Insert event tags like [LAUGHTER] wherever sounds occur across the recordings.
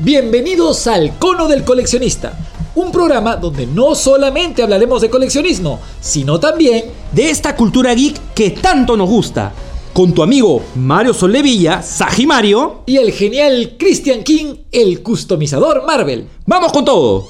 Bienvenidos al Cono del Coleccionista, un programa donde no solamente hablaremos de coleccionismo, sino también de esta cultura geek que tanto nos gusta. Con tu amigo Mario Sollevilla, Saji Mario. y el genial Christian King, el customizador Marvel. ¡Vamos con todo!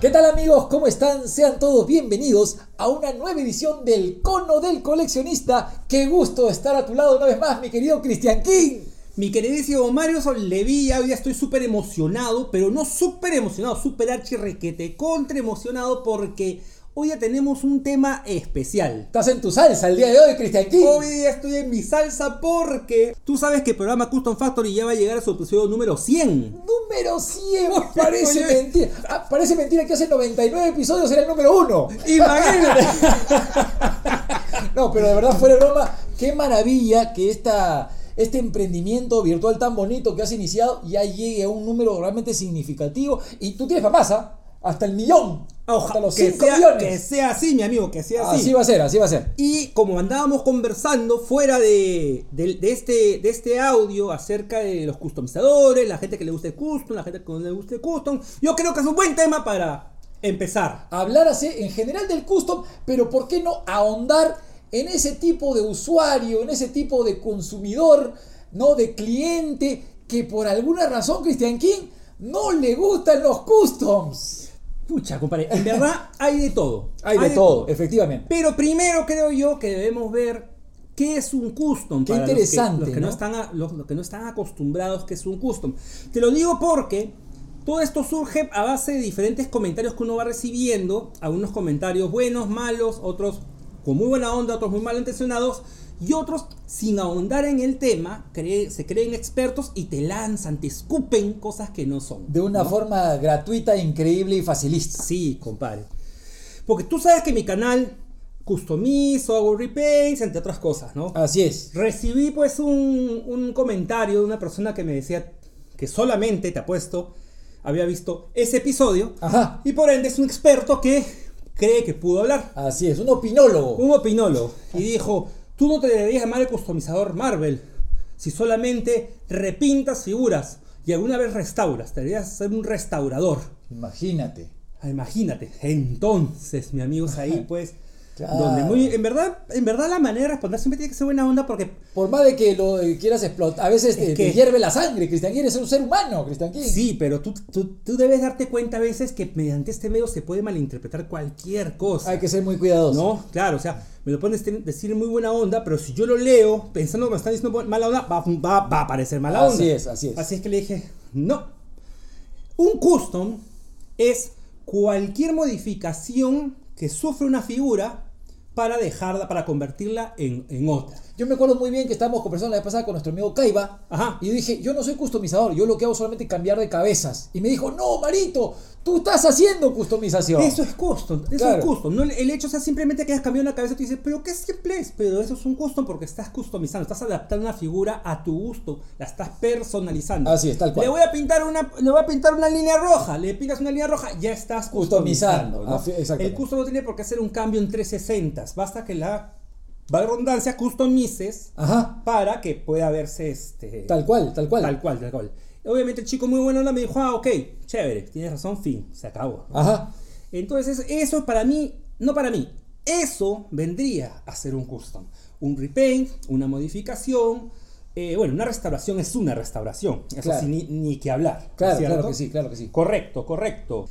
¿Qué tal amigos? ¿Cómo están? Sean todos bienvenidos a una nueva edición del Cono del Coleccionista. Qué gusto estar a tu lado una vez más, mi querido Christian King. Mi queridísimo Mario Sollevilla, hoy día estoy súper emocionado, pero no súper emocionado, súper archirrequete, contra emocionado porque hoy ya tenemos un tema especial. Estás en tu salsa el día de hoy, Christian King. Hoy día estoy en mi salsa porque tú sabes que el programa Custom Factory ya va a llegar a su episodio número 100. Número 100, [LAUGHS] parece mentira. Ah, parece mentira que hace 99 episodios era el número 1. Imagínate. [LAUGHS] No, pero de verdad fuera de broma, qué maravilla que esta, este emprendimiento virtual tan bonito que has iniciado ya llegue a un número realmente significativo. Y tú tienes papasa, hasta el millón, hasta Ojalá los que 5 sea, millones. que sea así, mi amigo, que sea así. Así va a ser, así va a ser. Y como andábamos conversando fuera de, de- de este, de este audio acerca de los customizadores, la gente que le gusta el custom, la gente que no le gusta el custom, yo creo que es un buen tema para empezar. Hablar así en general del custom, pero ¿por qué no ahondar en ese tipo de usuario, en ese tipo de consumidor, no de cliente que por alguna razón Christian King no le gustan los customs? Pucha, compadre, en verdad hay de todo. [LAUGHS] Hay de todo, efectivamente. Pero primero creo yo que debemos ver qué es un custom. Qué para los que- interesante, Los que, no, ¿no? están a- los- los que no están acostumbrados que es un custom. Te lo digo porque todo esto surge a base de diferentes comentarios que uno va recibiendo. Algunos comentarios buenos, malos, otros con muy buena onda, otros muy malintencionados. Y otros, sin ahondar en el tema, cree- se creen expertos y te lanzan, te escupen cosas que no son. De una ¿no? forma gratuita, increíble y facilista. Sí, compadre. Porque tú sabes que mi canal customizo, hago repaints, entre otras cosas, ¿no? Así es. Recibí pues un, un comentario de una persona que me decía que solamente, te apuesto, había visto ese episodio Ajá. y por ende es un experto que cree que pudo hablar. Así es, un opinólogo. Un opinólogo. Y dijo, tú no te deberías llamar el customizador Marvel si solamente repintas figuras y alguna vez restauras. Deberías ser un restaurador. Imagínate. Ah, Imagínate, entonces, mi amigos, ahí [LAUGHS] pues, Claro. donde muy, en verdad, en verdad la manera de responder siempre tiene que ser buena onda porque, Por más de que lo quieras explotar, a veces te, hierve la sangre. Cristian King es un ser humano, Cristian sí, pero tú, tú, tú debes darte cuenta a veces que mediante este medio se puede malinterpretar cualquier cosa. Hay que ser muy cuidadoso. No, claro, o sea, me lo pueden decir- muy buena onda, pero si yo lo leo pensando que me están diciendo mala onda, va, va, va a parecer mala onda. Así es, así es. Así es que le dije, no. Un custom es cualquier modificación que sufre una figura para dejarla, para convertirla en, en otra. Yo me acuerdo muy bien que estábamos conversando la vez pasada con nuestro amigo Kaiba. Ajá. Y yo dije, yo no soy customizador, yo lo que hago es solamente cambiar de cabezas. Y me dijo, no, Marito, tú estás haciendo customización. Eso es custom, eso Claro. es custom. No, el hecho o sea simplemente que hayas cambiado una cabeza, tú dices, pero qué simple es, pero eso es un custom porque estás customizando, estás adaptando una figura a tu gusto, la estás personalizando. Así es, tal cual. Le voy a pintar una, le voy a pintar una línea roja, le pintas una línea roja, ya estás Customizando, customizando. ¿no? El custom no tiene por qué hacer un cambio en 360, basta que la valga la redundancia customices Ajá. para que pueda verse este Tal cual, tal cual. Tal cual, tal cual. Obviamente el chico muy bueno me dijo, ah, ok, chévere, tienes razón, fin, se acabó. ¿no? Ajá. Entonces, eso para mí, no para mí, eso vendría a ser un custom. Un repaint, una modificación. eh, bueno, una restauración es una restauración. Eso Claro. sí, ni, ni que hablar. ¿no Claro, cierto? claro que sí, claro que sí. Correcto, correcto.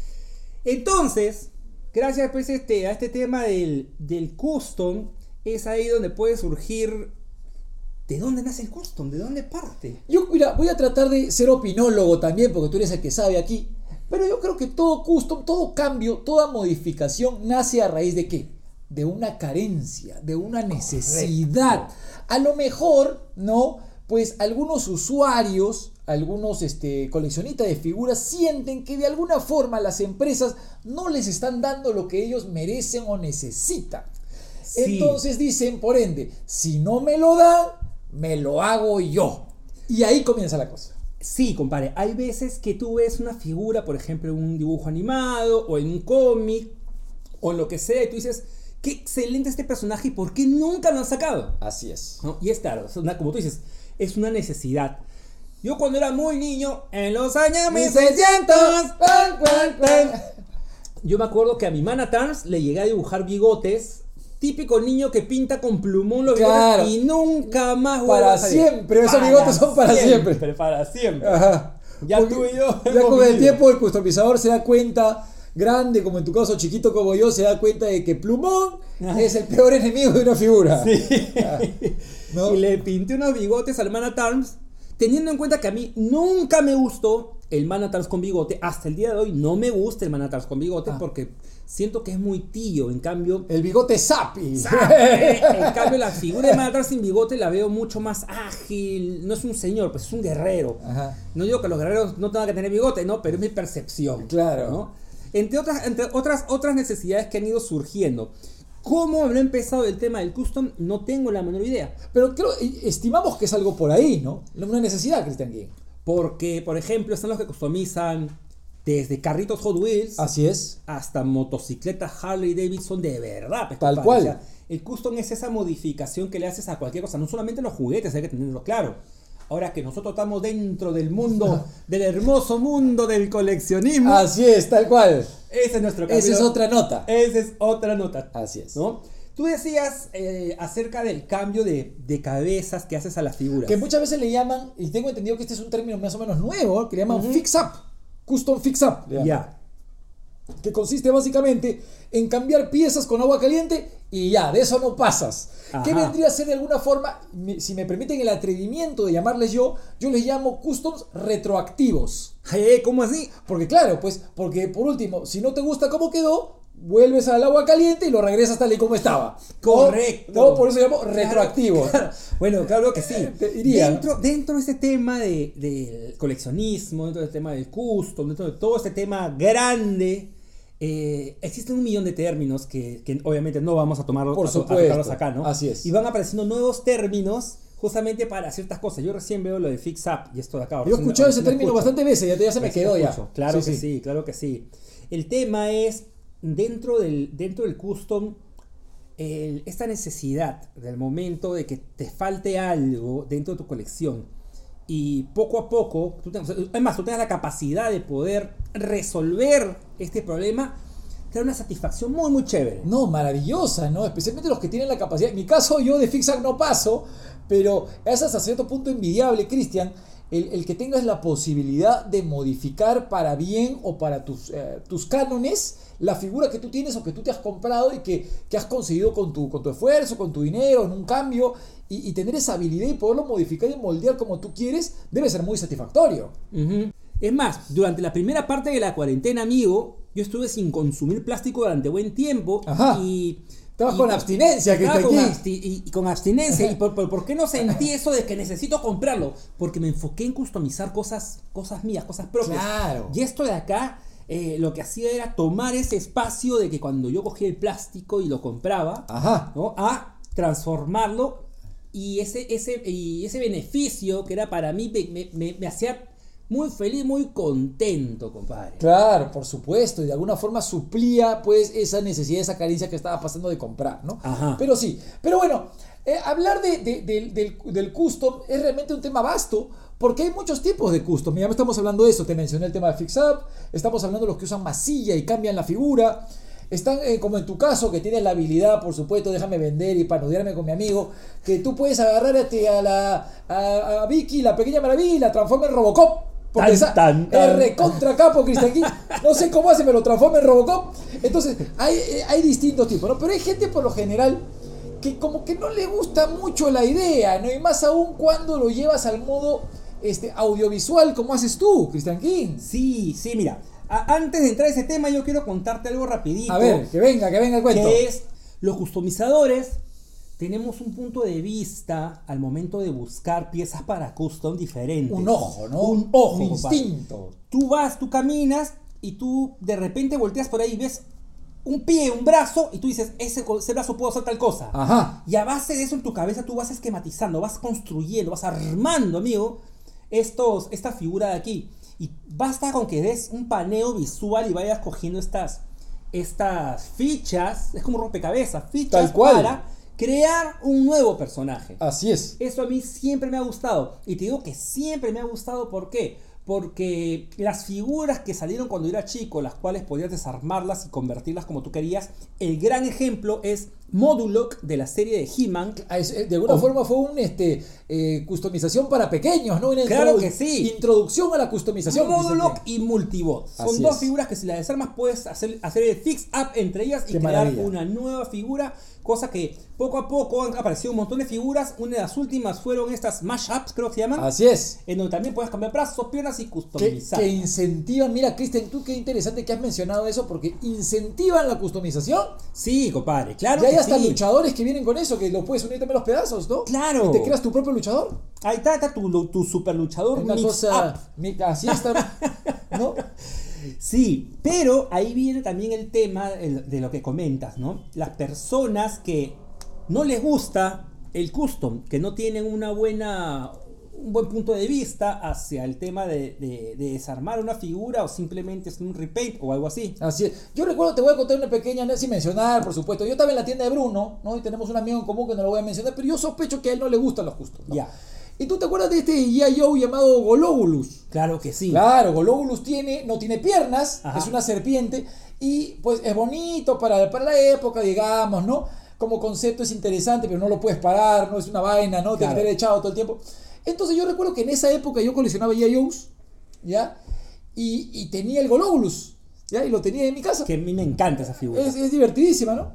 Entonces, gracias pues, este, a este tema del, del custom, es ahí donde puede surgir. ¿De dónde nace el custom? ¿De dónde parte? Yo, mira, voy a tratar de ser opinólogo también, porque tú eres el que sabe aquí. Pero yo creo que todo custom, todo cambio, toda modificación nace a raíz de qué? De una carencia, de una necesidad. A lo mejor, ¿no? Pues algunos usuarios, algunos este, coleccionistas de figuras sienten que de alguna forma las empresas no les están dando lo que ellos merecen o necesitan. Sí. Entonces dicen, por ende, si no me lo dan, me lo hago yo. Y ahí comienza la cosa. Sí, compadre, hay veces que tú ves una figura, por ejemplo, en un dibujo animado o en un cómic o en lo que sea, y tú dices, qué excelente este personaje y por qué nunca lo han sacado. Así es. ¿No? Y es claro, es una- como tú dices, es una necesidad. Yo cuando era muy niño, en los años 1600, 1600, pan, pan, pan. yo me acuerdo que a mi mana Trans le llegué a dibujar bigotes. Típico niño que pinta con plumón los Claro. bigotes y nunca más Para siempre, esos bigotes son para siempre. Para siempre. Ajá. Ya Porque tú y yo Ya con el tiempo el customizador se da cuenta, grande como en tu caso, chiquito como yo, se da cuenta de que plumón Ajá. es el peor enemigo de una figura. Sí. ¿no? Y le pinté unos bigotes al Mana Tarms, teniendo en cuenta que a mí nunca me gustó el Mana Tarms con bigote. Hasta el día de hoy no me gusta el Mana Tarms con bigote Ah. porque siento que es muy tío. En cambio, El bigote Sapi. en [LAUGHS] cambio la figura de Tarms sin bigote la veo mucho más ágil. No es un señor, pues es un guerrero. Ajá. No digo que los guerreros no tengan que tener bigote, no, pero es mi percepción. Claro. ¿no? Entre, otras, entre otras, otras necesidades que han ido surgiendo. ¿Cómo habrá empezado el tema del custom? No tengo la menor idea. Pero creo, estimamos que es algo por ahí, ¿no? Una necesidad, Cristian King. Porque, por ejemplo, están los que customizan desde carritos Hot Wheels Así es. hasta motocicletas Harley Davidson de verdad. pues, Tal cual. el custom es esa modificación que le haces a cualquier cosa, no solamente los juguetes, hay que tenerlo claro. Ahora que nosotros estamos dentro del mundo, [LAUGHS] del hermoso mundo del coleccionismo, Así es, tal cual. ese es nuestro Esa es otra nota. Esa es otra nota. Así es. ¿no? Tú decías eh, acerca del cambio de, de cabezas que haces a las figuras. Que muchas veces le llaman, y tengo entendido que este es un término más o menos nuevo, que le llaman fix up. Custom fix up. Ya. que consiste básicamente en cambiar piezas con agua caliente y ya, de eso no pasas. ¿Qué vendría a ser de alguna forma, si me permiten el atrevimiento de llamarles yo, yo les llamo customs retroactivos? ¿Cómo así? Porque claro, pues, porque por último, si no te gusta cómo quedó, vuelves al agua caliente y lo regresas tal y como estaba. Correcto. No, por eso se llama Claro, retroactivo. claro. Bueno, claro que sí. Te diría, ¿no? dentro, dentro de ese tema de- del coleccionismo, dentro del tema del custom, dentro de todo este tema grande, eh, existen un millón de términos que, que obviamente no vamos a tomarlos Por a- a acá, ¿no? Así es. Y van apareciendo nuevos términos justamente para ciertas cosas. Yo recién veo lo de fix up y esto de acá. Yo he escuchado ese término escucho. bastante veces, ya, ya se me Recién quedó ya. Claro que sí. claro que sí. El tema es, dentro del, dentro del custom, esta necesidad del momento de que te falte algo dentro de tu colección y poco a poco, además tú tengas la capacidad de poder resolver este problema, te una satisfacción muy, muy chévere. No, maravillosa, ¿no? Especialmente los que tienen la capacidad. En mi caso, yo de FixAct no paso, pero es hasta cierto punto envidiable, Cristian, el, el que tengas la posibilidad de modificar para bien o para tus, eh, tus cánones la figura que tú tienes o que tú te has comprado y que, que has conseguido con tu, con tu esfuerzo, con tu dinero, en un cambio, y, y tener esa habilidad y poderlo modificar y moldear como tú quieres, debe ser muy satisfactorio. Es más, durante la primera parte de la cuarentena, amigo, yo estuve sin consumir plástico durante buen tiempo Ajá. y... Estabas con abstinencia, que Estaba con, absti- y, y con abstinencia. ¿Y por, por- por qué no sentí [LAUGHS] eso de que necesito comprarlo? Porque me enfoqué en customizar cosas, cosas mías, cosas propias. Claro. Y esto de acá, eh, lo que hacía era tomar ese espacio de que cuando yo cogía el plástico y lo compraba, Ajá. ¿no? a transformarlo y ese, ese, y ese beneficio que era para mí me, me- me- me hacía muy feliz, muy contento, compadre. Claro, por supuesto, y de alguna forma suplía pues esa necesidad, esa carencia que estaba pasando de comprar, ¿no? Ajá. Pero sí, pero bueno, eh, hablar de, de- del- del, del custom es realmente un tema vasto, porque hay muchos tipos de custom, ya estamos hablando de eso, te mencioné el tema de Fix Up, estamos hablando de los que usan masilla y cambian la figura, están eh, como en tu caso, que tienes la habilidad, por supuesto, déjame vender y panudearme con mi amigo, que tú puedes agarrar a, ti- a la, a, a Vicky, la pequeña maravilla, y la transforma en Robocop. Porque Tan, tan, es tan. recontra capo, Cristian King. No sé cómo hace, me lo transforma en Robocop. Entonces, hay, eh, hay distintos tipos, ¿no? Pero hay gente por lo general que como que no le gusta mucho la idea, ¿no? Y más aún cuando lo llevas al modo este, audiovisual, como haces tú, Cristian King. Sí, sí, mira. a- antes de entrar a ese tema, yo quiero contarte algo rapidito. A ver, que venga, que venga el cuento. que es los customizadores tenemos un punto de vista al momento de buscar piezas para custom diferentes. Un ojo, ¿no? Un ojo, Un compadre. instinto. Tú vas, tú caminas y tú de repente volteas por ahí y ves un pie, un brazo y tú dices, ese, ese brazo puedo hacer tal cosa. Ajá. Y a base de eso en tu cabeza tú vas esquematizando, vas construyendo, vas armando, amigo, estos, esta figura de aquí. Y basta con que des un paneo visual y vayas cogiendo estas, estas fichas, es como un rompecabezas, fichas Tal cual. para crear un nuevo personaje. Así es. Eso a mí siempre me ha gustado. Y te digo que siempre me ha gustado, ¿por qué? Porque las figuras que salieron cuando era chico, las cuales podías desarmarlas y convertirlas como tú querías, el gran ejemplo es Modulok de la serie de He-Man. Ah, eh, De alguna Oh. forma fue una este, eh, customización para pequeños, ¿no? Una Claro que sí. Introducción a la customización. Modulok y Multibot. Son Así dos es. figuras que si las desarmas puedes hacer, hacer el fix up entre ellas y Qué crear maravilla. una nueva figura. Cosa que poco a poco han aparecido un montón de figuras. Una de las últimas fueron estas mashups, creo que se llaman. que- Así es. En donde también puedes cambiar brazos, piernas y Que, customizar. que incentivan, mira Cristian, tú qué interesante que has mencionado eso, porque incentivan la customización. Sí, compadre, claro y hay que hasta sí. luchadores que vienen con eso, que lo puedes unir también los pedazos, ¿no? Claro. Y te creas tu propio luchador. Ahí está, está tu, tu super luchador Una mix cosa. up. mi- Así está. ¿No? [LAUGHS] Sí, pero ahí viene también el tema de lo que comentas, ¿no? Las personas que no les gusta el custom, que no tienen una buena, un buen punto de vista hacia el tema de, de- de desarmar una figura o simplemente es un repaint o algo así. Así es. Yo recuerdo, te voy a contar una pequeña, sin mencionar, por supuesto. Yo estaba en la tienda de Bruno, ¿no? Y tenemos un amigo en común que no lo voy a mencionar, pero yo sospecho que a él no le gustan los custom. ¿no? Ya. ¿Y tú te acuerdas de este G.I. Joe llamado Golobulus? Claro que sí. Claro, Golobulus tiene, no tiene piernas, Ajá. es una serpiente y pues es bonito para, para la época, digamos, ¿no? Como concepto es interesante, pero no lo puedes parar, no es una vaina, ¿no? Te Claro. que tener echado todo el tiempo. Entonces yo recuerdo que en esa época yo coleccionaba G.I. Joes, ¿ya? Y, y tenía el Golobulus, ¿ya? Y lo tenía en mi casa. Que a mí me encanta esa figura. Es, es divertidísima, ¿no?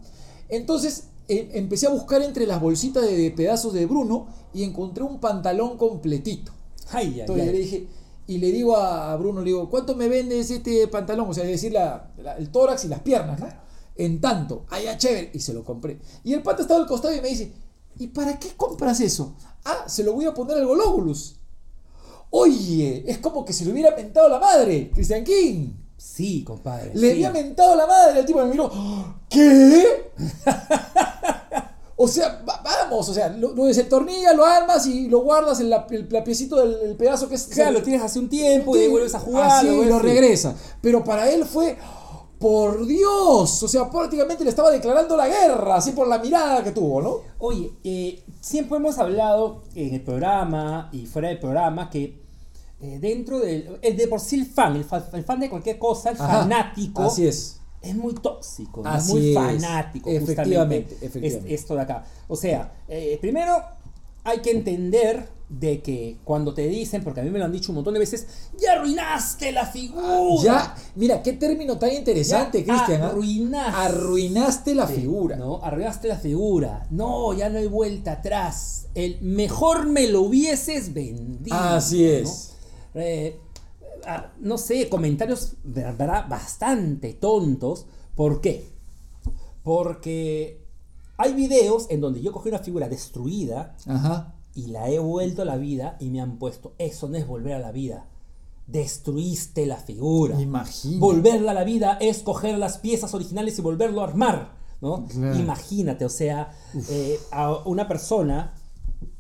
Entonces empecé a buscar entre las bolsitas de, de pedazos de Bruno y encontré un pantalón completito. Ay, ay, Entonces ay. le dije, y le digo a a Bruno, le digo, ¿cuánto me vendes este pantalón? O sea, es decir, la- la- el tórax y las piernas, ¿no? En tanto, ah, ya chévere, y se lo compré. Y el pata estaba al costado y me dice, ¿y para qué compras eso? Ah, se lo voy a poner al Golobulus. Oye, es como que se le hubiera mentado la madre, Christian King. Sí, compadre. Le sí. había mentado la madre, el tipo me miró, ¿qué? [LAUGHS] o sea, va- vamos, o sea, lo, lo desentornillas, lo armas y lo guardas en la, el, la piecito del el pedazo que es... Claro, lo tienes hace un tiempo y vuelves a jugar. Así, lo y lo regresa. Pero para él fue, por Dios, o sea, prácticamente le estaba declarando la guerra, así por la mirada que tuvo, ¿no? Oye, eh, siempre hemos hablado en el programa y fuera del programa que eh, dentro del. El de por sí el fan, el, fa- el fan de cualquier cosa, el Ajá, fanático. Así es. Es muy tóxico, ¿no? Así muy es. fanático. Efectivamente, justamente, efectivamente. es- esto de acá. O sea, eh, primero hay que entender de que cuando te dicen, porque a mí me lo han dicho un montón de veces, ya arruinaste la figura. Ya, mira, qué término tan interesante, Cristian. arruinaste. Arruinaste la figura. No, arreglaste la figura. No, ya no hay vuelta atrás. El mejor me lo hubieses vendido. Así es. ¿no? Eh, no sé, comentarios verdad bastante tontos. ¿Por qué? Porque hay videos en donde yo cogí una figura destruida Ajá. y la he vuelto a la vida y me han puesto, eso no es volver a la vida. Destruiste la figura. Imagina. Volverla a la vida es coger las piezas originales y volverlo a armar. ¿no? Claro. Imagínate, o sea, eh, a una persona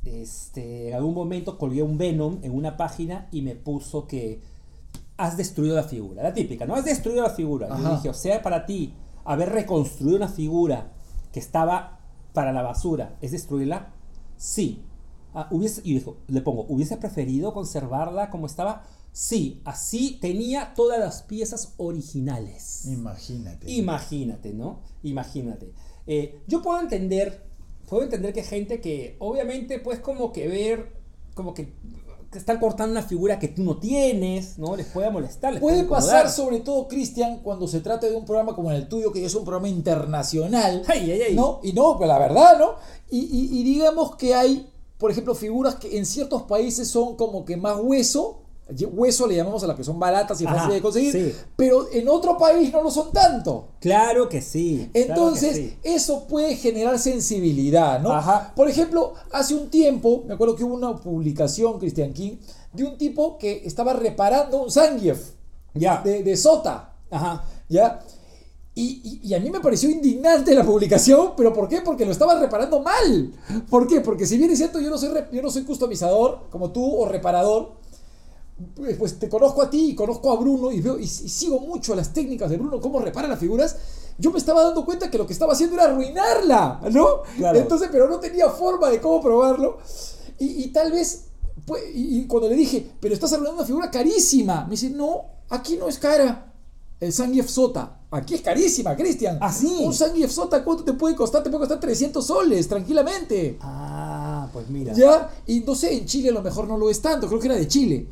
este, en algún momento colgué un Venom en una página y me puso que has destruido la figura. La típica, ¿no? Has destruido la figura. Yo Ajá. dije, o sea, para ti, haber reconstruido una figura que estaba para la basura, ¿es destruirla? Sí. Ah, hubiese, y dijo, le pongo, ¿hubiese preferido conservarla como estaba? Sí, así tenía todas las piezas originales. Imagínate. Imagínate, ¿no? Imagínate. Eh, yo puedo entender, puedo entender que hay gente que obviamente pues como que ver, como que, que están cortando una figura que tú no tienes, ¿no? Les puede molestar. les Puede pasar sobre todo, Cristian, cuando se trata de un programa como el tuyo, que es un programa internacional. [LAUGHS] Ay, ay, ay. ¿No? Y no, pues la verdad, ¿no? Y, y- y digamos que hay, por ejemplo, figuras que en ciertos países son como que más hueso. Hueso le llamamos a las que son baratas y Ajá, fáciles de conseguir. sí. Pero en otro país no lo son tanto. Claro que sí. claro que Entonces, sí. eso puede generar sensibilidad, ¿no? Ajá. Por ejemplo, hace un tiempo, me acuerdo que hubo una publicación, Christian King, de un tipo que estaba reparando un Zangief Ya. de, de Sota, Ajá. ¿ya? Y, y- y a mí me pareció indignante la publicación, pero ¿por qué? Porque lo estaba reparando mal. ¿Por qué? Porque si bien es cierto, yo no soy, yo no soy customizador como tú o reparador, pues, pues te conozco a ti y conozco a Bruno y veo y, y sigo mucho las técnicas de Bruno, cómo repara las figuras. yo me estaba dando cuenta que lo que estaba haciendo era arruinarla, ¿no? Claro. Entonces, pero no tenía forma de cómo probarlo. Y, y tal vez, pues, y, cuando le dije, pero estás arruinando una figura carísima, me dice, no, aquí no es cara. El Zangief Sota. Aquí es carísima, Cristian. ¿Ah, sí? Un Zangief Sota, ¿cuánto te puede costar? Te puede costar 300 soles, tranquilamente. Ah, pues mira. ¿Ya? Y no sé, en Chile a lo mejor no lo es tanto, creo que era de Chile.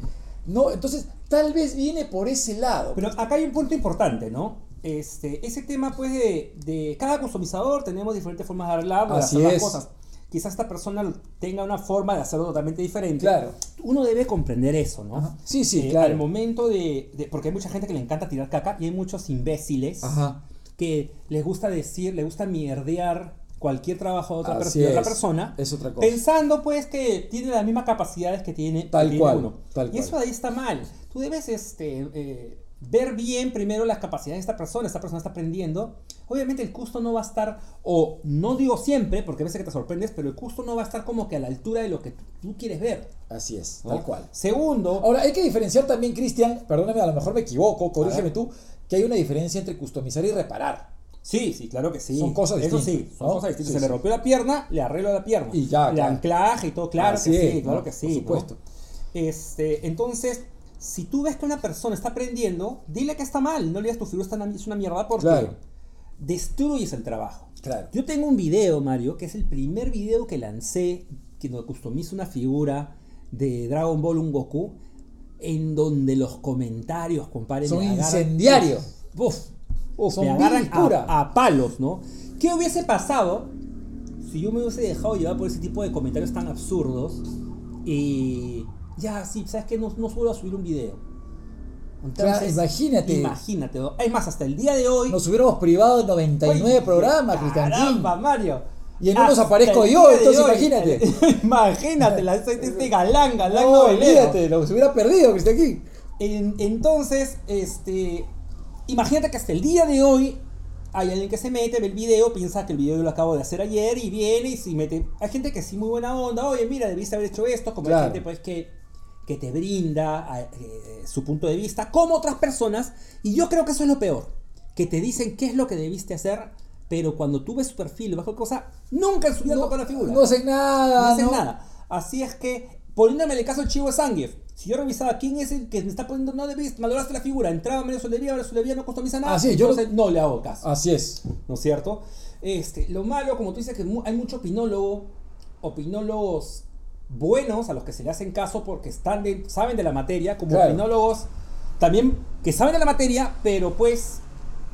No, entonces tal vez viene por ese lado. Pero acá hay un punto importante, ¿no? Este, ese tema, pues, de, de cada customizador tenemos diferentes formas de hablar, de hacer las cosas. Quizás esta persona tenga una forma de hacerlo totalmente diferente. Claro. Uno debe comprender eso, ¿no? Ajá. Sí, sí, Eh, claro. Al momento de, de- Porque hay mucha gente que le encanta tirar caca y hay muchos imbéciles Ajá. que les gusta decir, les gusta mierdear cualquier trabajo de otra, de persona. Es otra cosa. Pensando pues que tiene las mismas capacidades que tiene, que Tal tiene cual, uno. tal y cual. eso ahí está mal. Tú debes este, eh, ver bien primero las capacidades de esta persona. Esta persona está aprendiendo. Obviamente el custo no va a estar, o no digo siempre, porque a veces que te sorprendes, pero el custo no va a estar como que a la altura de lo que tú, quieres ver. Así es, ¿no? tal cual. Segundo, Ahora, hay que diferenciar también, Cristian, perdóname, a lo mejor me equivoco, corrígeme tú, que hay una diferencia entre customizar y reparar. Sí, sí, claro que sí. Son cosas Eso distintas, sí, son ¿no? cosas distintas. Sí, Se le rompió la pierna, le arreglo la pierna. Y ya, El claro. anclaje y todo, claro Así que sí, claro ¿no? que sí. Por ¿no? supuesto. Este, entonces, si tú ves que una persona está aprendiendo, dile que está mal. No le digas tu figura es una mierda porque Claro. destruyes el trabajo. Claro. Yo tengo un video, Mario, que es el primer video que lancé, que nos customizo una figura de Dragon Ball, un Goku, en donde los comentarios, compadre, Son agarran- incendiarios. Uf, uf, Son me agarran a, a palos, ¿no? ¿Qué hubiese pasado si yo me hubiese dejado llevar por ese tipo de comentarios tan absurdos? Y ya, sí, ¿sabes qué? No, no suelo subir un video. Claro, imagínate. Imagínate. ¿no? Es más, hasta el día de hoy. Nos hubiéramos privado de 99 Oye, programas, Cristian. Caramba, Mario. Y en unos aparezco el yo, entonces hoy. imagínate. [LAUGHS] imagínate, la, este [LAUGHS] galán, galán No, olvídate, lo se hubiera perdido, Cristian. En- entonces, este, imagínate que hasta el día de hoy hay alguien que se mete, ve el video, piensa que el video yo lo acabo de hacer ayer y viene y se mete. Hay gente que sí muy buena onda, oye, mira, debiste haber hecho esto, como Claro. hay gente pues que, que te brinda eh, su punto de vista, como otras personas, y yo creo que eso es lo peor, que te dicen qué es lo que debiste hacer, pero cuando tú ves su perfil o cualquier cosa, nunca en su vida No, tocó la figura no hacen nada. no hacen ¿no? nada. Así es que, poniéndome el caso del Chivo Zangief, si yo revisaba quién es el que me está poniendo, no debiste, valoraste la figura, entraba medio soldevía, ahora soldevía no customiza nada, Ah, sí, yo- no le hago caso, Así es. ¿no es cierto? Este, lo malo, como tú dices, que hay mucho opinólogo, opinólogos buenos a los que se le hacen caso porque están de- saben de la materia, como Claro. opinólogos también que saben de la materia, pero pues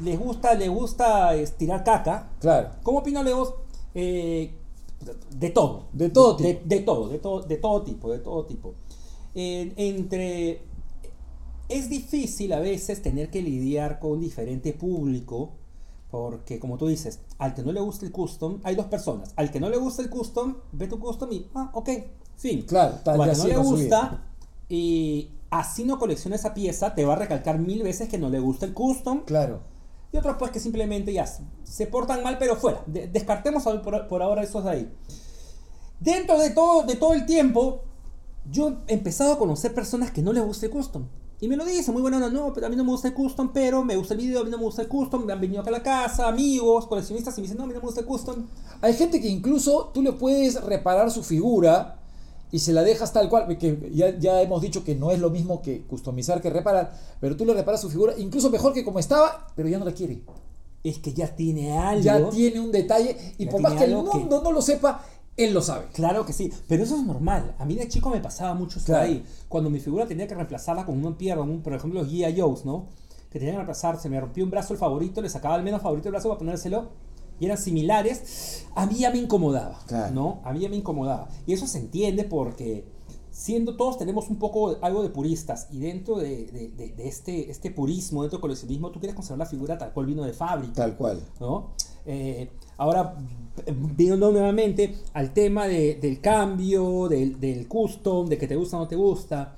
les gusta, les gusta es, tirar caca, Claro. como opinólogos, eh, de todo. De todo de, tipo. De, todo, de todo, de todo tipo, de todo tipo. En- entre. Es difícil a veces tener que lidiar con un diferente público. Porque, como tú dices, al que no le gusta el custom, hay dos personas. Al que no le gusta el custom, ve tu custom y, ah, ok, fin. Claro, tal, O al que no le gusta y así no colecciona esa pieza, te va a recalcar mil veces que no le gusta el custom. Claro. Y otros pues que simplemente ya se- portan mal, pero fuera. De- descartemos por, por ahora esos de ahí. Dentro de todo, de todo el tiempo, yo he empezado a conocer personas que no les gusta el custom. Y me lo dicen, muy bueno, no, no, pero a mí no me gusta el custom, pero me gusta el video, a mí no me gusta el custom, me han venido acá a la casa, amigos, coleccionistas, y me dicen, no, a mí no me gusta el custom. Hay gente que incluso tú le puedes reparar su figura y se la dejas tal cual, que ya, ya hemos dicho que no es lo mismo que customizar que reparar, pero tú le reparas su figura, incluso mejor que como estaba, pero ya no la quiere. Es que ya tiene algo. Ya tiene un detalle y por más que el algo que- mundo no lo sepa, él lo sabe. Claro que sí, pero eso es normal. A mí de chico me pasaba mucho eso Claro. ahí. Cuando mi figura tenía que reemplazarla con una pierna, un- por ejemplo, los Guía Joes, ¿no? Que tenían que reemplazar, se me rompió un brazo el favorito, le sacaba el menos favorito del brazo para ponérselo y eran similares. A mí ya me incomodaba, Claro. ¿no? A mí ya me incomodaba. Y eso se entiende porque siendo todos tenemos un poco algo de puristas y dentro de, de- de- de este, este purismo, dentro del coleccionismo, tú quieres conservar la figura tal cual vino de fábrica. Tal cual. ¿no? Eh, ahora, viendo nuevamente al tema de- del cambio, del, del custom, de que te gusta o no te gusta.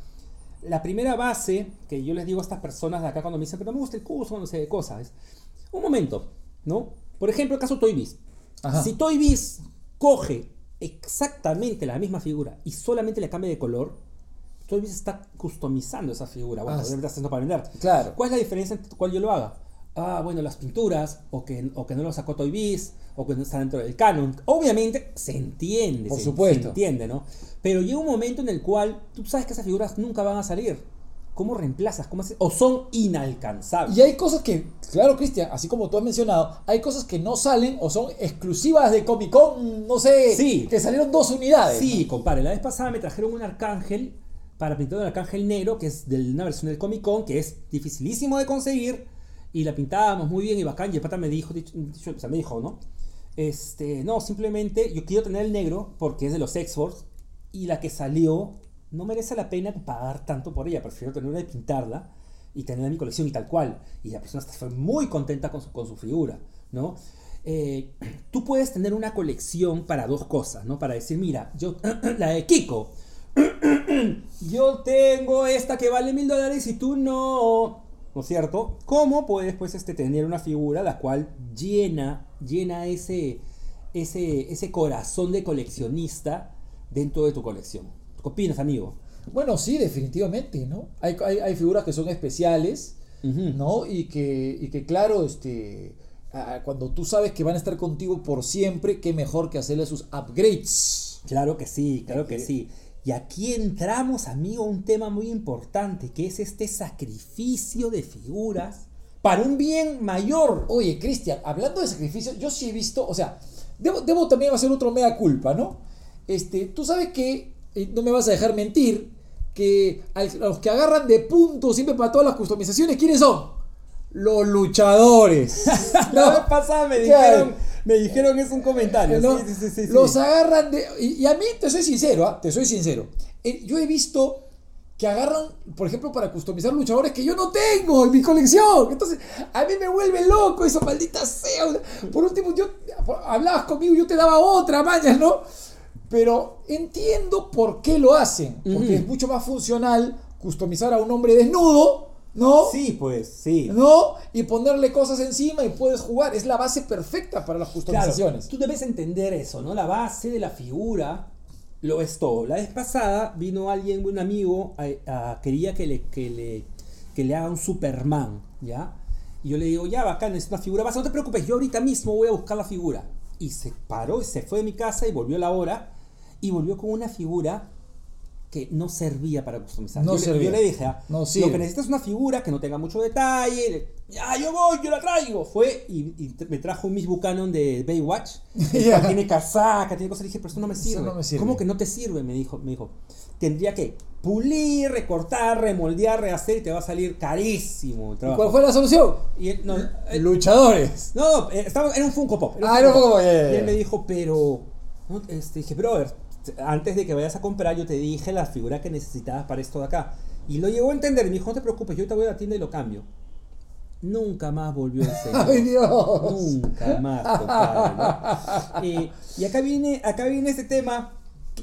La primera base que yo les digo a estas personas de acá cuando me dicen que no me gusta el custom, no sé de cosas, es un momento, ¿no? Por ejemplo, el caso Toy Biz. Ajá. Si Toy Biz coge exactamente la misma figura y solamente le cambia de color, Toy Biz está customizando esa figura. Bueno, Ah, estar haciendo para vender. Claro. ¿Cuál es la diferencia entre cuál yo lo haga? Ah, bueno, las pinturas, o que, o que no lo sacó Toy Biz, o que no está dentro del canon. Obviamente se entiende, Por se, supuesto. se entiende, ¿no? Pero llega un momento en el cual tú sabes que esas figuras nunca van a salir. ¿Cómo reemplazas? ¿Cómo haces? O son inalcanzables. Y hay cosas que, claro, Cristian, así como tú has mencionado, hay cosas que no salen o son exclusivas de Comic Con, no sé, Sí. que salieron dos unidades. Sí, compadre. La vez pasada me trajeron un arcángel para pintar un arcángel negro, que es de una versión del Comic Con, que es dificilísimo de conseguir. Y la pintábamos muy bien y bacán. Y el pata me dijo, o sea, me dijo, ¿no? Este, no, simplemente yo quiero tener el negro porque es de los X-Force. Y la que salió no merece la pena pagar tanto por ella. Prefiero tener una y pintarla y tenerla en mi colección y tal cual. Y la persona fue muy contenta con su, con su figura, ¿no? Eh, tú puedes tener una colección para dos cosas, ¿no? Para decir, mira, yo, [CLEARS THROAT] la de Kiko, [CLEARS THROAT] yo tengo esta que vale mil dólares y tú no, ¿no es cierto? ¿Cómo puedes, pues, este, tener una figura la cual llena, llena ese, ese, ese corazón de coleccionista dentro de tu colección? ¿Qué opinas, amigo? Bueno, sí, definitivamente, ¿no? Hay, hay, hay figuras que son especiales. ¿no? Y que, y que claro, este, cuando tú sabes que van a estar contigo por siempre, qué mejor que hacerle sus upgrades. Claro que sí, claro que Ok. sí. Y aquí entramos, amigo, a un tema muy importante, que es este sacrificio de figuras para un bien mayor. Oye, Cristian, hablando de sacrificio, yo sí he visto, o sea, debo, debo también hacer otro mea culpa, ¿no? Este, tú sabes que, eh, no me vas a dejar mentir, que a los que agarran de punto siempre para todas las customizaciones, ¿quiénes son? Los luchadores. [LAUGHS] La vez ¿no? pasada me Claro. Me dijeron es un comentario. ¿no? Sí, sí, sí. Los agarran de. Y, y a mí, te soy sincero, ¿ah? te soy sincero. Eh, yo he visto que agarran, por ejemplo, para customizar luchadores que yo no tengo en mi colección. Entonces, a mí me vuelve loco esa maldita sea. Por último, yo hablabas conmigo, yo te daba otra maña, ¿no? Pero entiendo por qué lo hacen. Porque Ujú. es mucho más funcional customizar a un hombre desnudo, ¿no? Sí, pues, sí. ¿No? Y ponerle cosas encima y puedes jugar. Es la base perfecta para las Claro, customizaciones. tú debes entender eso, ¿no? La base de la figura lo es todo. La vez pasada vino alguien, un amigo, a- a- quería que le, que, le, que le haga un Superman, ¿ya? Y yo le digo, ya, bacán, es una figura base, no te preocupes, yo ahorita mismo voy a buscar la figura. Y se paró y se fue de mi casa y volvió a la hora y volvió con una figura que no servía para customizar. No yo, le- servía. yo le dije, ah, No lo que necesitas es una figura que no tenga mucho detalle. Ya, yo voy, yo la traigo. Fue y, y me trajo un Miss Buchanan de Baywatch. [LAUGHS] cual Tiene casaca, tiene cosas. Le dije, pero esto no me Eso sirve. no me sirve. ¿Cómo que no te sirve? Me dijo, me dijo. Tendría que pulir, recortar, remoldear, rehacer y te va a salir carísimo el ¿Y trabajo. cuál fue la solución? Y él- no, eh, Luchadores. no, no, eh, estaba, era un Funko Pop. un Ah, era un Funko Funko Pop, ya, Y él me dijo, pero. este, dije, brother, antes de que vayas a comprar, yo te dije la figura que necesitabas para esto de acá. Y lo llegó a entender. Me dijo, no te preocupes, yo te voy a la tienda y lo cambio. Nunca más volvió el [LAUGHS] señor. Ay, Dios. Nunca más, compadre, ¿no? Eh, y acá viene, acá viene este tema.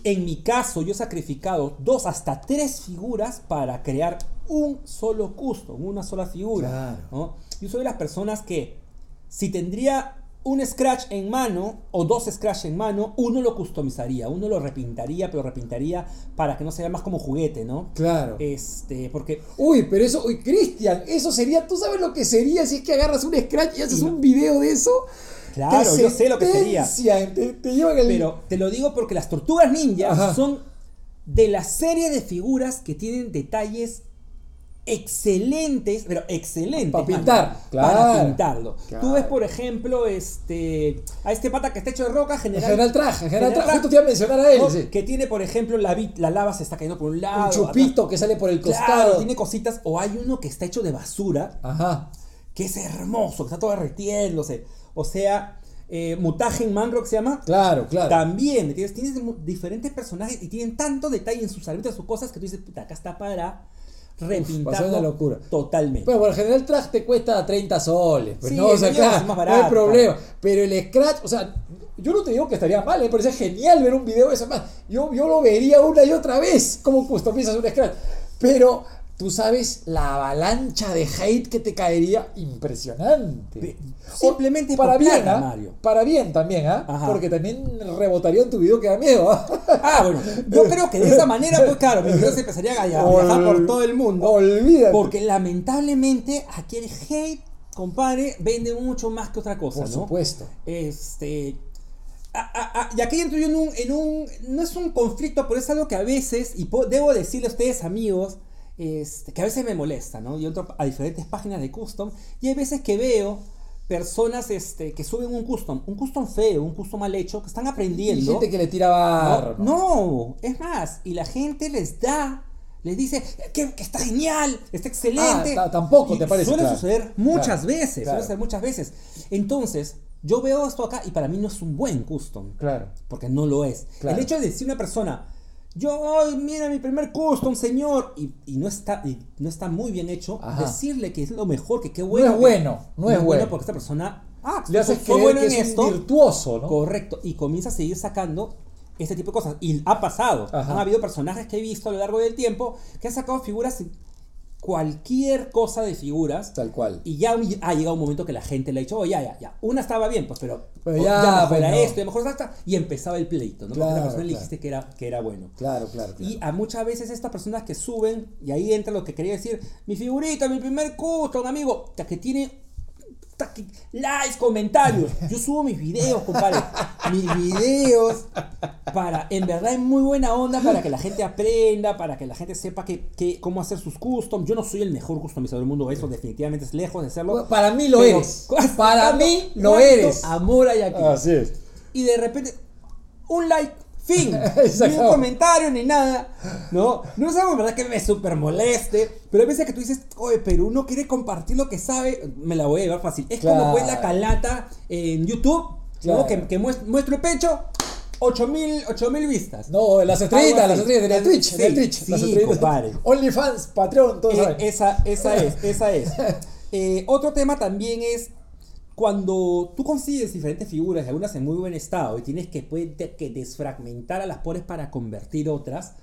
En mi caso, yo he sacrificado dos hasta tres figuras para crear un solo custom, una sola figura. Claro. ¿no? Yo soy de las personas que, si tendría un scratch en mano o dos scratch en mano, uno lo customizaría, uno lo repintaría, pero repintaría para que no se vea más como juguete, ¿no? Claro. Este, porque Uy, pero eso, uy, Cristian, eso sería, ¿tú sabes lo que sería si es que agarras un scratch y haces Y no- un video de eso? Claro, yo sé lo que sería. Te, te llevan el... Pero te lo digo porque las tortugas ninja Ajá. son de la serie de figuras que tienen detalles excelentes, pero excelentes. Pa' mano, pintar, Para claro. pintarlo. Claro. Tú ves, por ejemplo, este a este pata que está hecho de roca, general. general traje, general General traje, justo te iba a mencionar a él, ¿no? sí. Que tiene, por ejemplo, la, la lava se está cayendo por un lado. Un chupito atrás- que sale por el Claro, costado. tiene cositas. O hay uno que está hecho de basura, Ajá. que es hermoso, que está todo derritiéndose. O sea, eh, Mutagen Manrock se llama. Claro, claro. También. Tienes mu- diferentes personajes y tienen tanto detalle en sus armas, sus cosas, que tú dices, puta, acá está para pasó repintarlo una locura. totalmente. Bueno, bueno, el general traje te cuesta 30 soles. Pues, Sí, no, o sea, el claro, es más no hay barato, problema. Pero el scratch, o sea, yo no te digo que estaría mal, me parece genial ver un video de eso. Más, yo, yo lo vería una y otra vez, cómo customizas un scratch. Pero tú sabes la avalancha de hate que te caería impresionante. Simplemente para por bien, ¿ah? Mario. Para bien también, ¿ah? Ajá. Porque también rebotaría en tu video que da miedo, ¿ah? Ah, bueno, yo creo que de esa manera, pues claro, mis videos empezarían a, [LAUGHS] a viajar por todo el mundo. Olvídate. Porque lamentablemente aquí el hate compadre, vende mucho más que otra cosa, Por ¿no? supuesto. Este. a- a- a- y aquí entro yo en un, en un. No es un conflicto, pero es algo que a veces, y debo decirle a ustedes, amigos, este, que a veces me molesta, ¿no? Yo entro a diferentes páginas de custom y hay veces que veo personas este, que suben un custom, un custom feo, un custom mal hecho, que están Y aprendiendo. gente que le tira barro. No, no, es más, y la gente les da, les dice que, que está genial, está excelente. Ah, ta- tampoco Y te parece, Suele claro. suceder muchas Claro, veces, claro. suele suceder muchas veces. Entonces, yo veo esto acá y para mí no es un buen custom, Claro. porque no lo es. El hecho de decir una persona, yo, mira mi primer custom, señor, y, y no, está, y no está muy bien hecho, Ajá. decirle que es lo mejor, que qué No bueno. es que- bueno, no es bueno. porque esta persona, ah, Le haces creer bueno que en es esto. virtuoso, ¿no? Correcto, y comienza a seguir sacando este tipo de cosas. Y ha pasado. Ajá. Han habido personajes que he visto a lo largo del tiempo que han sacado figuras, cualquier cosa de figuras. Tal cual. Y ya ha llegado un momento que la gente le ha dicho, oh, ya, ya, ya. Una estaba bien, pues, pero, Pero oh, ya, mejora pues, no. esto, ya mejora esta. Y empezaba el pleito, ¿no? Porque a la persona le dijiste que era, que era bueno. Claro, claro, claro. Y a muchas veces estas personas que suben, y ahí entra lo que quería decir, mi figurita, mi primer custom, amigo, que tiene likes, comentarios. Yo subo mis videos, compadre. mis videos para, en verdad, en muy buena onda, para que la gente aprenda, para que la gente sepa que, que- cómo hacer sus customs. Yo no soy el mejor customizador del mundo, eso definitivamente es lejos de serlo. Para mí lo eres. [LAUGHS] ¿cuánto- Para mí lo eres. Amor hay aquí Así es. y de repente un like, fin, [LAUGHS] ni un comentario ni nada, ¿no? No es algo en verdad que me súper moleste, pero hay veces que tú dices, oye, pero uno quiere compartir lo que sabe, me la voy a llevar fácil. Es como pues la calata en YouTube, Claro. ¿no? Que, que muest- muestro el pecho, 8000 8000 vistas. No, las estrellitas, las estrellitas, en el Twitch, Sí, en el Twitch. sí, las estrellitas. [LAUGHS] OnlyFans, Patreon, todos Eh, saben. esa, esa es, esa es. [LAUGHS] Eh, otro tema también es cuando tú consigues diferentes figuras, algunas en muy buen estado, y tienes que, pues, de- que desfragmentar a las pobres para convertir otras,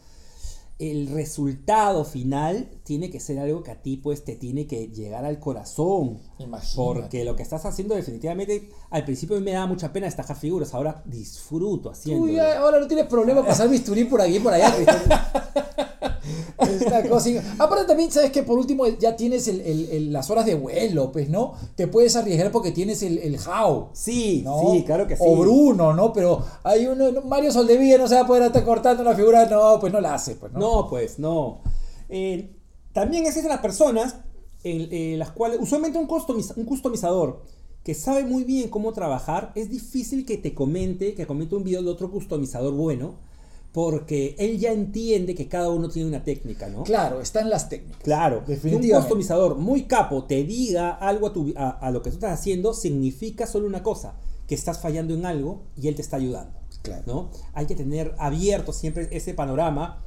el resultado final tiene que ser algo que a ti pues te tiene que llegar al corazón. Imagínate. Porque lo que estás haciendo definitivamente, al principio a mí me daba mucha pena destacar figuras, ahora disfruto ya ahora no tienes problema pasar bisturí por aquí y por allá. [LAUGHS] Esta cosa. Aparte también, sabes que por último ya tienes el- el- el- las horas de vuelo, pues, ¿no? Te puedes arriesgar porque tienes el, how. Sí, ¿no? sí, claro que sí. O Bruno, ¿no? Pero hay uno, no, Mario Soldevilla no se va a poder estar cortando una figura, no, pues no la hace, pues, ¿no? No, pues no. Eh, también existen las personas en, en las cuales, usualmente un, customiza- un customizador que sabe muy bien cómo trabajar, es difícil que te comente, que comente un video de otro customizador bueno, porque él ya entiende que cada uno tiene una técnica, ¿no? Claro, están las técnicas. Claro, que un customizador muy capo te diga algo a, tu- a- a lo que tú estás haciendo, significa solo una cosa, que estás fallando en algo y él te está ayudando. Claro. ¿no? Hay que tener abierto siempre ese panorama.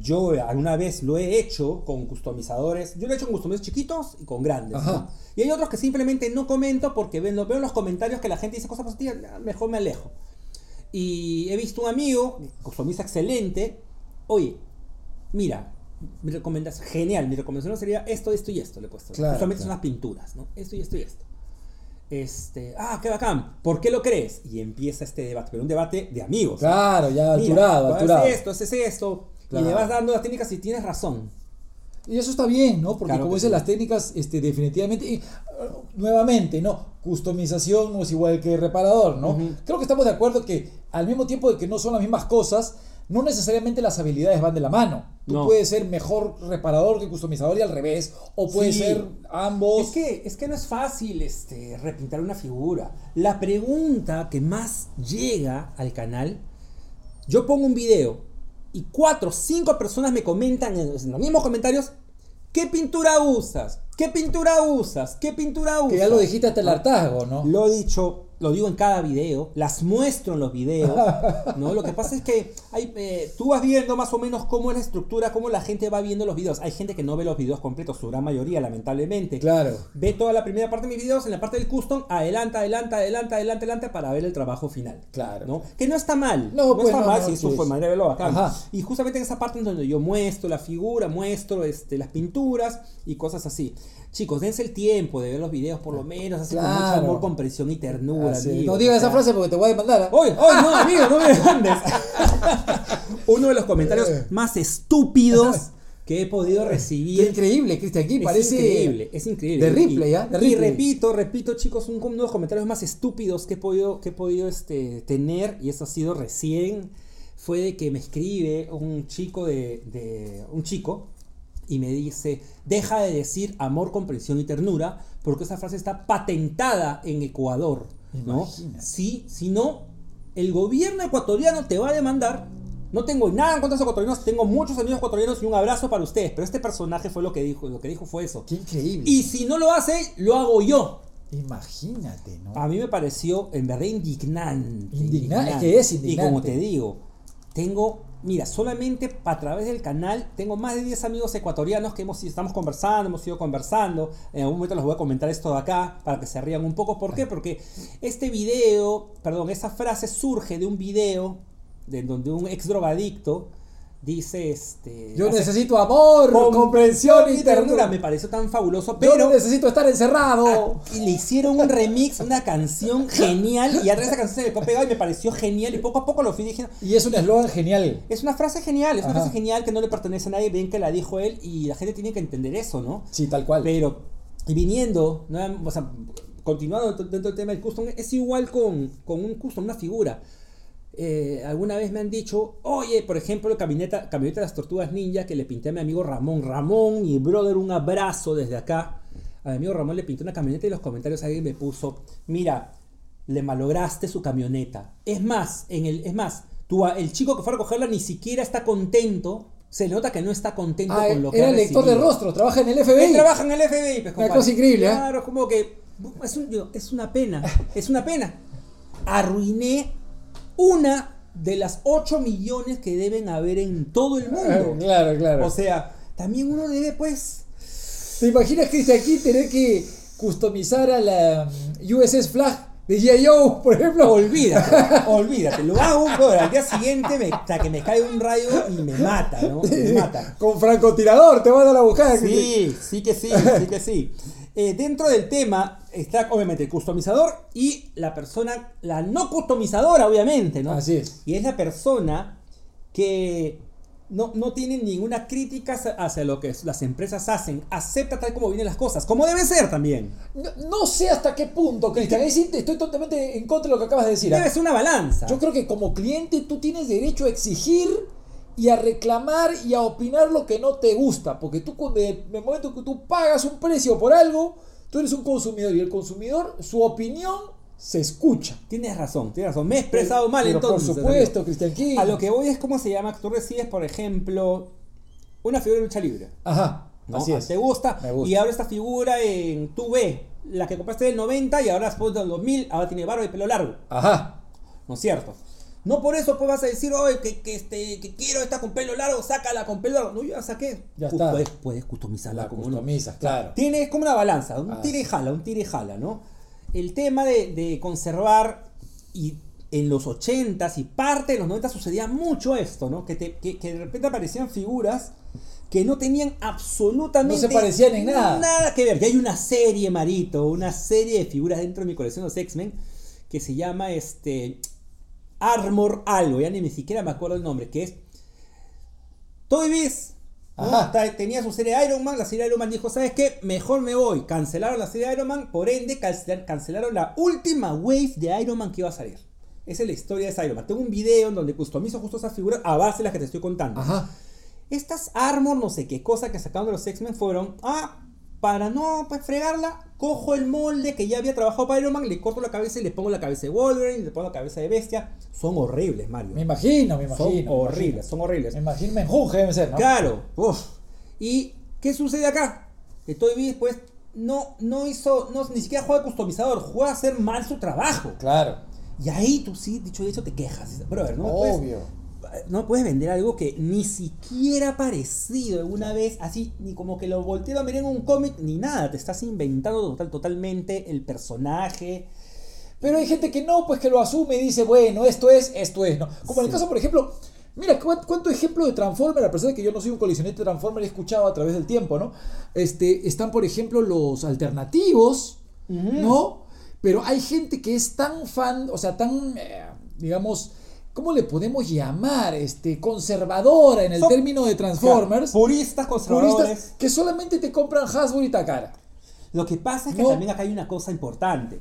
Yo alguna vez lo he hecho con customizadores. Yo lo he hecho con customizadores chiquitos y con grandes. ¿no? Y hay otros que simplemente no comento porque veo en los comentarios que la gente dice cosas positivas, ya, mejor me alejo. Y he visto un amigo, customiza excelente. Oye, mira, mi recomendación, genial, mi recomendación sería esto, esto y esto. Le he puesto. Claro, Usualmente claro. son las pinturas, ¿no? Esto y esto y esto. Este, ah, qué bacán, ¿por qué lo crees? Y empieza este debate, pero un debate de amigos. ¿no? Claro, ya Mira, alturado, tú alturado. Haces esto, haces esto. Claro. Y le vas dando las técnicas y tienes razón. Y eso está bien, ¿no? Porque Claro como dicen sí. las técnicas, este, definitivamente, y, uh, nuevamente, ¿no? Customización no es igual que reparador, ¿no? Creo que estamos de acuerdo que al mismo tiempo de que no son las mismas cosas, no necesariamente las habilidades van de la mano. Tú No. puedes ser mejor reparador que customizador y al revés, o puedes Sí. ser ambos. Es que, es que no es fácil este, repintar una figura. La pregunta que más llega al canal, yo pongo un video y cuatro o cinco personas me comentan en los mismos comentarios, ¿qué pintura usas? ¿Qué pintura usas? ¿Qué pintura usas? que ya lo dijiste hasta el hartazgo, ¿no? Lo he dicho, lo digo en cada video, las muestro en los videos, [LAUGHS] ¿no? Lo que pasa es que hay, eh, tú vas viendo más o menos cómo es la estructura, cómo la gente va viendo los videos. Hay gente que no ve los videos completos, su gran mayoría, lamentablemente. Claro. Ve toda la primera parte de mis videos, en la parte del custom, adelanta, adelanta, adelanta, adelanta, adelanta, para ver el trabajo final. Claro. ¿no? Que no está mal. No, pues, está no, mal no, si sí fue manera de verlo bacán. Ajá. Y justamente en esa parte en donde yo muestro la figura, muestro este, las pinturas y cosas así. Chicos, dense el tiempo de ver los videos por lo menos, así con mucho amor, comprensión y ternura. Así, no digas esa frase porque te voy a demandar. ¡Oye, oye, no, [LAUGHS] amigo, no me demandes! [LAUGHS] Uno de los comentarios Eh. más estúpidos [LAUGHS] que he podido recibir. Qué increíble, Cristian. Aquí Es parece. increíble, es increíble. De Ripley, Y- ¿ah? Y repito, repito, chicos, un- uno de los comentarios más estúpidos que he podido, que he podido este, tener, y eso ha sido recién, fue de que me escribe un chico de, de- un chico y me dice, deja de decir amor, comprensión y ternura, porque esa frase está patentada en Ecuador, ¿no? Imagínate. Si, no, el gobierno ecuatoriano te va a demandar. No tengo nada en contra de los ecuatorianos, tengo muchos amigos ecuatorianos y un abrazo para ustedes. Pero este personaje fue lo que dijo, lo que dijo fue eso. Qué increíble. Y si no lo hace, lo hago yo. Imagínate, ¿no? A mí me pareció en verdad indignante. Indigna- es que es Y como indignante. te digo, tengo, mira, solamente a través del canal tengo más de 10 amigos ecuatorianos que hemos, estamos conversando, hemos ido conversando. En algún momento les voy a comentar esto de acá para que se rían un poco. ¿Por qué? Porque este video, perdón, esa frase surge de un video de donde un ex drogadicto dice este Yo hace- necesito amor, comprensión y ternura. me pareció tan fabuloso Yo pero no necesito estar encerrado. y le hicieron un remix, una canción genial. Y atrás esa canción se le quedó pegado y me pareció genial. Y poco a poco lo fui diciendo. Y es un eslogan genial. Es una frase genial, es una Ajá. frase genial que no le pertenece a nadie. Bien que la dijo él y la gente tiene que entender eso, ¿no? Sí, tal cual. Pero, y viniendo, ¿no? o sea, continuando dentro dentro del tema del custom, es igual con, con un custom, una figura. Eh, alguna vez me han dicho, oye, por ejemplo, camioneta, camioneta de las tortugas ninja que le pinté a mi amigo Ramón. Ramón, mi brother, un abrazo desde acá. A mi amigo Ramón le pinté una camioneta y en los comentarios alguien me puso, mira, le malograste su camioneta. Es más, en el, es más, tú, el chico que fue a recogerla ni siquiera está contento. Se le nota que no está contento Ah, con lo que era ha lector de rostro, trabaja en el FBI. Él trabaja en el FBI, pues, compadre. cosa increíble, ¿eh? Claro, como que es, un- es una pena, es una pena. Arruiné una de las 8 millones que deben haber en todo el mundo. Claro, claro. O sea, también uno debe, pues, ¿Te imaginas, Cristian, aquí tener que customizar a la mm, USS Flag de. Joe, por ejemplo? olvídate, olvídate. Lo hago, pero al día siguiente me, sea, que me cae un rayo y me mata, ¿no? Me [LAUGHS] mata. Con francotirador, te van a la buscar. Sí, sí que sí, sí que sí. Eh, dentro del tema está obviamente el customizador y la persona, la no customizadora, obviamente, ¿no? Así es. Y es la persona que no, no tiene ninguna crítica hacia- lo que las empresas hacen. Acepta tal como vienen las cosas, como debe ser también. No, no sé hasta qué punto, Cristian. Sí estoy totalmente en contra de lo que acabas de decir. ¿ah? Debe ser una balanza. Yo creo que como cliente tú tienes derecho a exigir y a reclamar y a opinar lo que no te gusta. Porque tú, en el momento que tú pagas un precio por algo, tú eres un consumidor y el consumidor, su opinión se escucha. Tienes razón, tienes razón. Me he expresado mal Pero entonces. Por supuesto, Cristian King. A lo que voy es cómo se llama. Tú recibes, por ejemplo, una figura de lucha libre. Ajá, ¿no? así Ah, es. ¿Te gusta? Me gusta. Y ahora esta figura en tu B, la que compraste del 90 y ahora después del 2000, ahora tiene barba y pelo largo. Ajá. ¿No es cierto? No por eso pues vas a decir, oye, que, que, este, que quiero esta con pelo largo, sácala con pelo largo. No, yo ya saqué. Ya está. Puedes, puedes customizarla La como customizas, claro. Tiene es como una balanza, un Ah, tira y jala, un tira y jala, ¿no? El tema de, de conservar y en los 80s y parte de los 90 sucedía mucho esto, ¿no? Que, te- que, que de repente aparecían figuras que no tenían absolutamente No se parecían en nada. Nada que ver. Y hay una serie, Marito, una serie de figuras dentro de mi colección de los X-Men que se llama este Armor algo, ya ni, ni siquiera me acuerdo el nombre, que es Toy Biz. Tenía su serie Iron Man, la serie Iron Man dijo, ¿sabes qué? Mejor me voy. Cancelaron la serie Iron Man, por ende cancel- cancelaron la última wave de Iron Man que iba a salir. Esa es la historia de Iron Man. Tengo un video en donde customizo justo esas figuras a base de las que te estoy contando. Ajá. Estas armor, no sé qué cosa que sacaron de los X-Men fueron, ah, para no pues, fregarla, cojo el molde que ya había trabajado para Iron Man, le corto la cabeza y le pongo la cabeza de Wolverine, le pongo la cabeza de Bestia. Son horribles, Mario. Me imagino, me son imagino. me horribles, imagino. son horribles. Me imagino, me enjunge debe ser, ¿no? Claro, uf. ¿Y qué sucede acá? Que Toy Biz, pues, no, no hizo, no, ni siquiera juega customizador, juega a hacer mal su trabajo. Claro. Y ahí tú sí, dicho y hecho, te quejas. Brother, no puedes- Obvio. No puedes vender algo que ni siquiera ha parecido alguna vez, así, ni como que lo voltearon a ver en un cómic, ni nada. Te estás inventando total, totalmente el personaje. Pero hay gente que no, pues que lo asume y dice, bueno, esto es, esto es, ¿no? Como en el caso, por ejemplo, mira, ¿cuánto, cuánto ejemplo de Transformer, a pesar de que yo no soy un coleccionista de Transformer, he escuchado a través del tiempo, ¿no? Este, están, por ejemplo, los alternativos, ¿no? Pero hay gente que es tan fan, o sea, tan, eh, digamos, ¿cómo le podemos llamar? Este, conservadora en el Son- término de Transformers. Puristas conservadores. puristas que solamente te compran Hasbro y Takara. Lo que pasa es que No. también acá hay una cosa importante.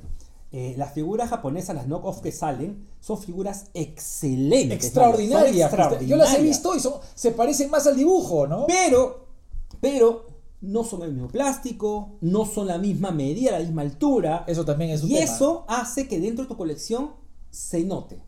Eh, las figuras japonesas, las knock-off que salen, son figuras excelentes. Extraordinarias. Son Yo las he visto y son, se parecen más al dibujo, ¿no? Pero, pero, no son el mismo plástico, no son la misma medida, la misma altura. Eso también es un y tema. eso hace que dentro de tu colección se note.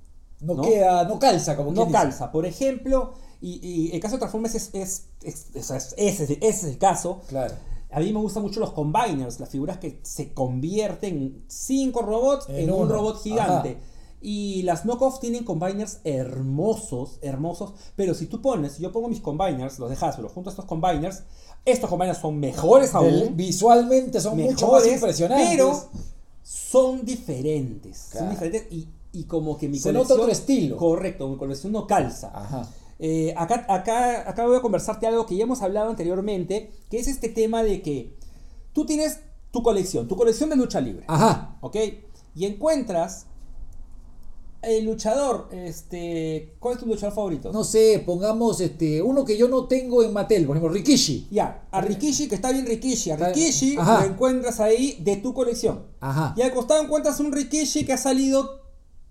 No, ¿no? queda, no calza, como no dice. calza. Por ejemplo, y, y el caso de Transformers es, es- es- es- es- ese, es- el caso. Claro. A mí me gustan mucho los combiners, las figuras que se convierten cinco robots en, En un robot gigante. Ajá. Y las knockoff tienen combiners hermosos, hermosos. Pero si tú pones, yo pongo mis combiners, los de Hasbro, junto a estos combiners, estos combiners son mejores Del- aún. visualmente son mucho más mejores, impresionantes. Pero son diferentes. Claro. Son diferentes y, y como que mi Se nota colección. otro estilo. Correcto, mi colección no calza. Ajá. Eh, acá, acá, acá voy a conversarte algo que ya hemos hablado anteriormente, que es este tema de que tú tienes tu colección, tu colección de lucha libre, Ajá. ¿ok? Y encuentras el luchador, este, ¿cuál es tu luchador favorito? No sé, pongamos este uno que yo no tengo en Mattel, por ejemplo, Rikishi. Ya, a Rikishi, que está bien Rikishi, a Rikishi Ajá. lo encuentras ahí de tu colección. Ajá. Y al costado encuentras un Rikishi que ha salido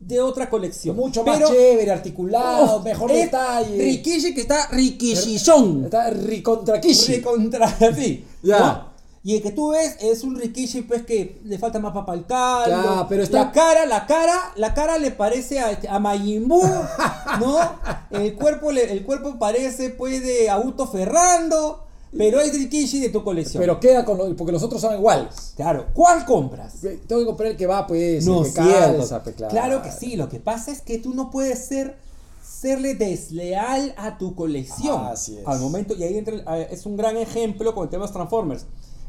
de otra colección. Mucho más Pero- chévere, articulado, ¡Oh! mejor es detalle. Rikishi que está Rikishishon. Está Ricontra Kishi. [LAUGHS] Recontra, sí. [LAUGHS] Ya. ¿no? Y el que tú ves es un Rikishi, pues que le falta más papa al caldo. Ya, pero está- La cara, la cara, la cara le parece a, a Majin Buu, ¿no? [LAUGHS] El cuerpo, le- el cuerpo parece, pues, de Auto Ferrando, pero es Rikishi de tu colección. Pero queda con lo, porque los otros son iguales. claro, ¿cuál compras? Tengo que comprar el que va, pues, No, el que calza, pues, claro. que sí, lo que pasa es que tú no puedes ser serle desleal a tu colección. Así es. Al momento, y ahí entra, eh, es un gran ejemplo con el tema de los Transformers.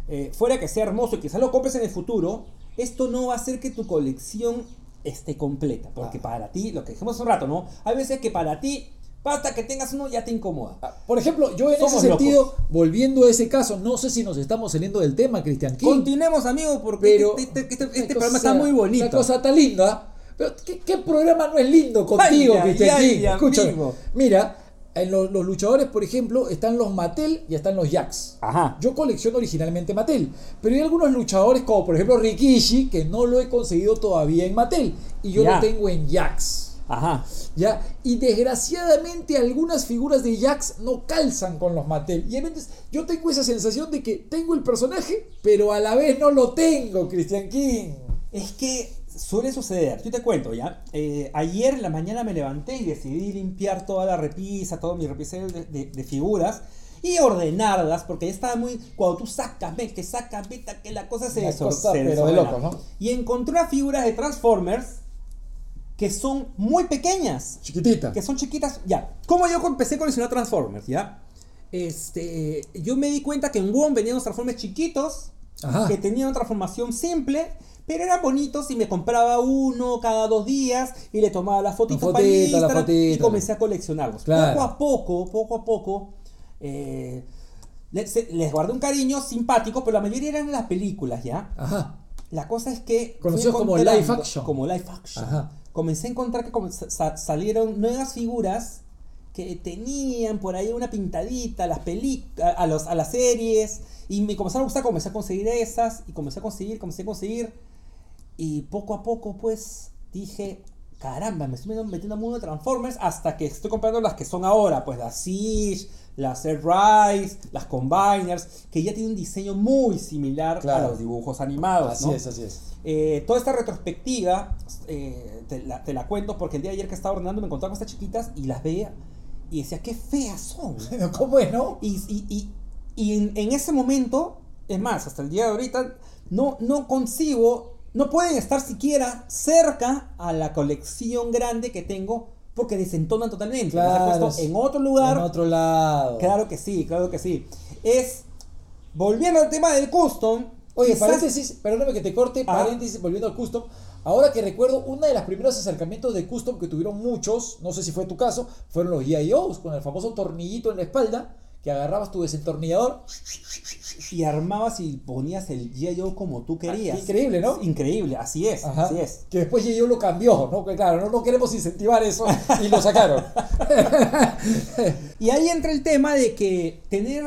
Eh, fuera que sea hermoso y quizás lo compres en el futuro, esto no va a hacer que tu colección esté completa. Porque Ah. para ti, lo que dijimos hace un rato, ¿no? Hay veces que para ti, basta que tengas uno, ya te incomoda. Por ejemplo, yo en Somos ese sentido, locos. volviendo a ese caso, no sé si nos estamos saliendo del tema, Cristian King. Continuemos, amigos, porque pero este, este- este- una este programa está muy bonito. La cosa está linda. Pero ¿qué, qué programa no es lindo contigo, Cristian King? Escúchame. amigo. Mira, en los, los luchadores, por ejemplo, están los Mattel y están los Jax. Ajá. Yo colecciono originalmente Mattel, pero hay algunos luchadores como por ejemplo Rikishi que no lo he conseguido todavía en Mattel y yo Ya. lo tengo en Jax. Ajá. ¿Ya? Y desgraciadamente algunas figuras de Jax no calzan con los Mattel. Y veces yo tengo esa sensación de que tengo el personaje, pero a la vez no lo tengo, Christian King. Es que suele suceder. Yo te cuento, ¿ya? Eh, ayer en la mañana me levanté y decidí limpiar toda la repisa, todo mi repisero de, de- de figuras y ordenarlas, porque ya estaba muy. Cuando tú sacas, ves que sacas, vete, que la cosa se Una desor- cosa, se pero de locos, ¿no? Y encontré unas figuras de Transformers que son muy pequeñas Chiquitita. que son chiquitas. Ya, ¿cómo yo empecé a coleccionar Transformers? Ya, este, yo me di cuenta que en WOM venían los Transformers chiquitos, Ajá. que tenían una transformación simple, pero eran bonitos y me compraba uno cada dos días y le tomaba las fotitos La para fotito, la Instagram y comencé a coleccionarlos. Claro. Poco a poco, poco a poco. eh, les, les guardé un cariño simpático, pero la mayoría eran las películas, ¿ya? Ajá. La cosa es que. Conocidos como live action. Como live action. Ajá. Comencé a encontrar que salieron nuevas figuras que tenían por ahí una pintadita a las, a, a los, a las series. Y me comenzaron a gustar, comencé a conseguir esas. Y comencé a conseguir, comencé a conseguir. Y poco a poco, pues, dije. Caramba, me estoy metiendo en mundo de Transformers hasta que estoy comprando las que son ahora, pues las Siege, las Air Rise, las Combiners, que ya tienen un diseño muy similar Claro. a los dibujos animados. Así ¿no? es, así es. Eh, toda esta retrospectiva eh, te, la, te la cuento porque el día de ayer que estaba ordenando me encontraba con estas chiquitas y las veía y decía, qué feas son. [LAUGHS] ¿Cómo es, no? Y, y- y- y en, en ese momento, es más, hasta el día de ahorita, no, no consigo, no pueden estar siquiera cerca a la colección grande que tengo porque desentonan totalmente. Las puesto en otro lugar. En otro lado. Claro que sí, claro que sí. Es, volviendo al tema del custom. Oye, quizás- paréntesis, perdóname que te corte, Ah. paréntesis, volviendo al custom. Ahora que recuerdo, uno de los primeros acercamientos de custom que tuvieron muchos, no sé si fue tu caso, fueron los GIOs con el famoso tornillito en la espalda, que agarrabas tu desentornillador. Y armabas y ponías el G.I. Joe como tú querías. Ah, increíble, ¿no? Increíble, así es, Ajá. así es. Que después yo lo cambió, ¿no? Que claro, no, no queremos incentivar eso y lo sacaron. [LAUGHS] Y ahí entra el tema de que tener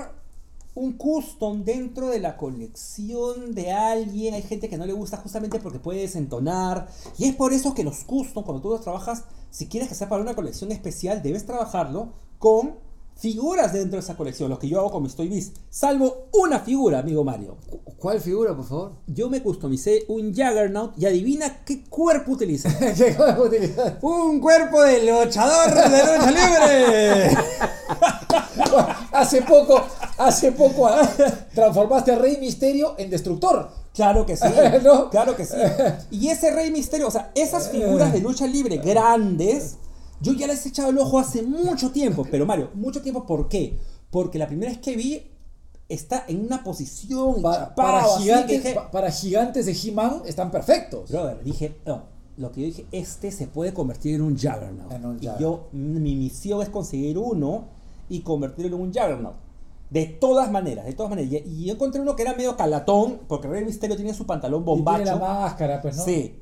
un custom dentro de la colección de alguien, hay gente que no le gusta justamente porque puede desentonar. Y es por eso que los custom, cuando tú los trabajas, si quieres que sea para una colección especial, debes trabajarlo con figuras dentro de esa colección, lo que yo hago con mis Toy Biz. Salvo una figura, amigo Mario. ¿Cuál figura, por favor? Yo me customicé un Juggernaut y adivina qué cuerpo utilicé. [LAUGHS] ¿Qué cosa utilizar? ¡Un cuerpo de luchador de lucha libre! [LAUGHS] hace poco, hace poco ah, transformaste a Rey Misterio en Destructor. Claro que sí, [LAUGHS] ¿No? claro que sí. Y ese Rey Misterio, o sea, esas figuras de lucha libre grandes, yo ya les he echado el ojo hace mucho tiempo. Pero Mario, mucho tiempo, ¿por qué? Porque la primera vez que vi, está en una posición Pa- para, que gigantes, pa- para gigantes de He-Man están perfectos. Brother, dije, no, lo que yo dije, este se puede convertir en un Juggernaut. En un y Juggernaut. yo, mi misión es conseguir uno y convertirlo en un Juggernaut. De todas maneras, de todas maneras. Y, y yo encontré uno que era medio calatón, porque Rey Misterio tiene su pantalón Y bombacho. tiene la máscara, pues, ¿no? Sí.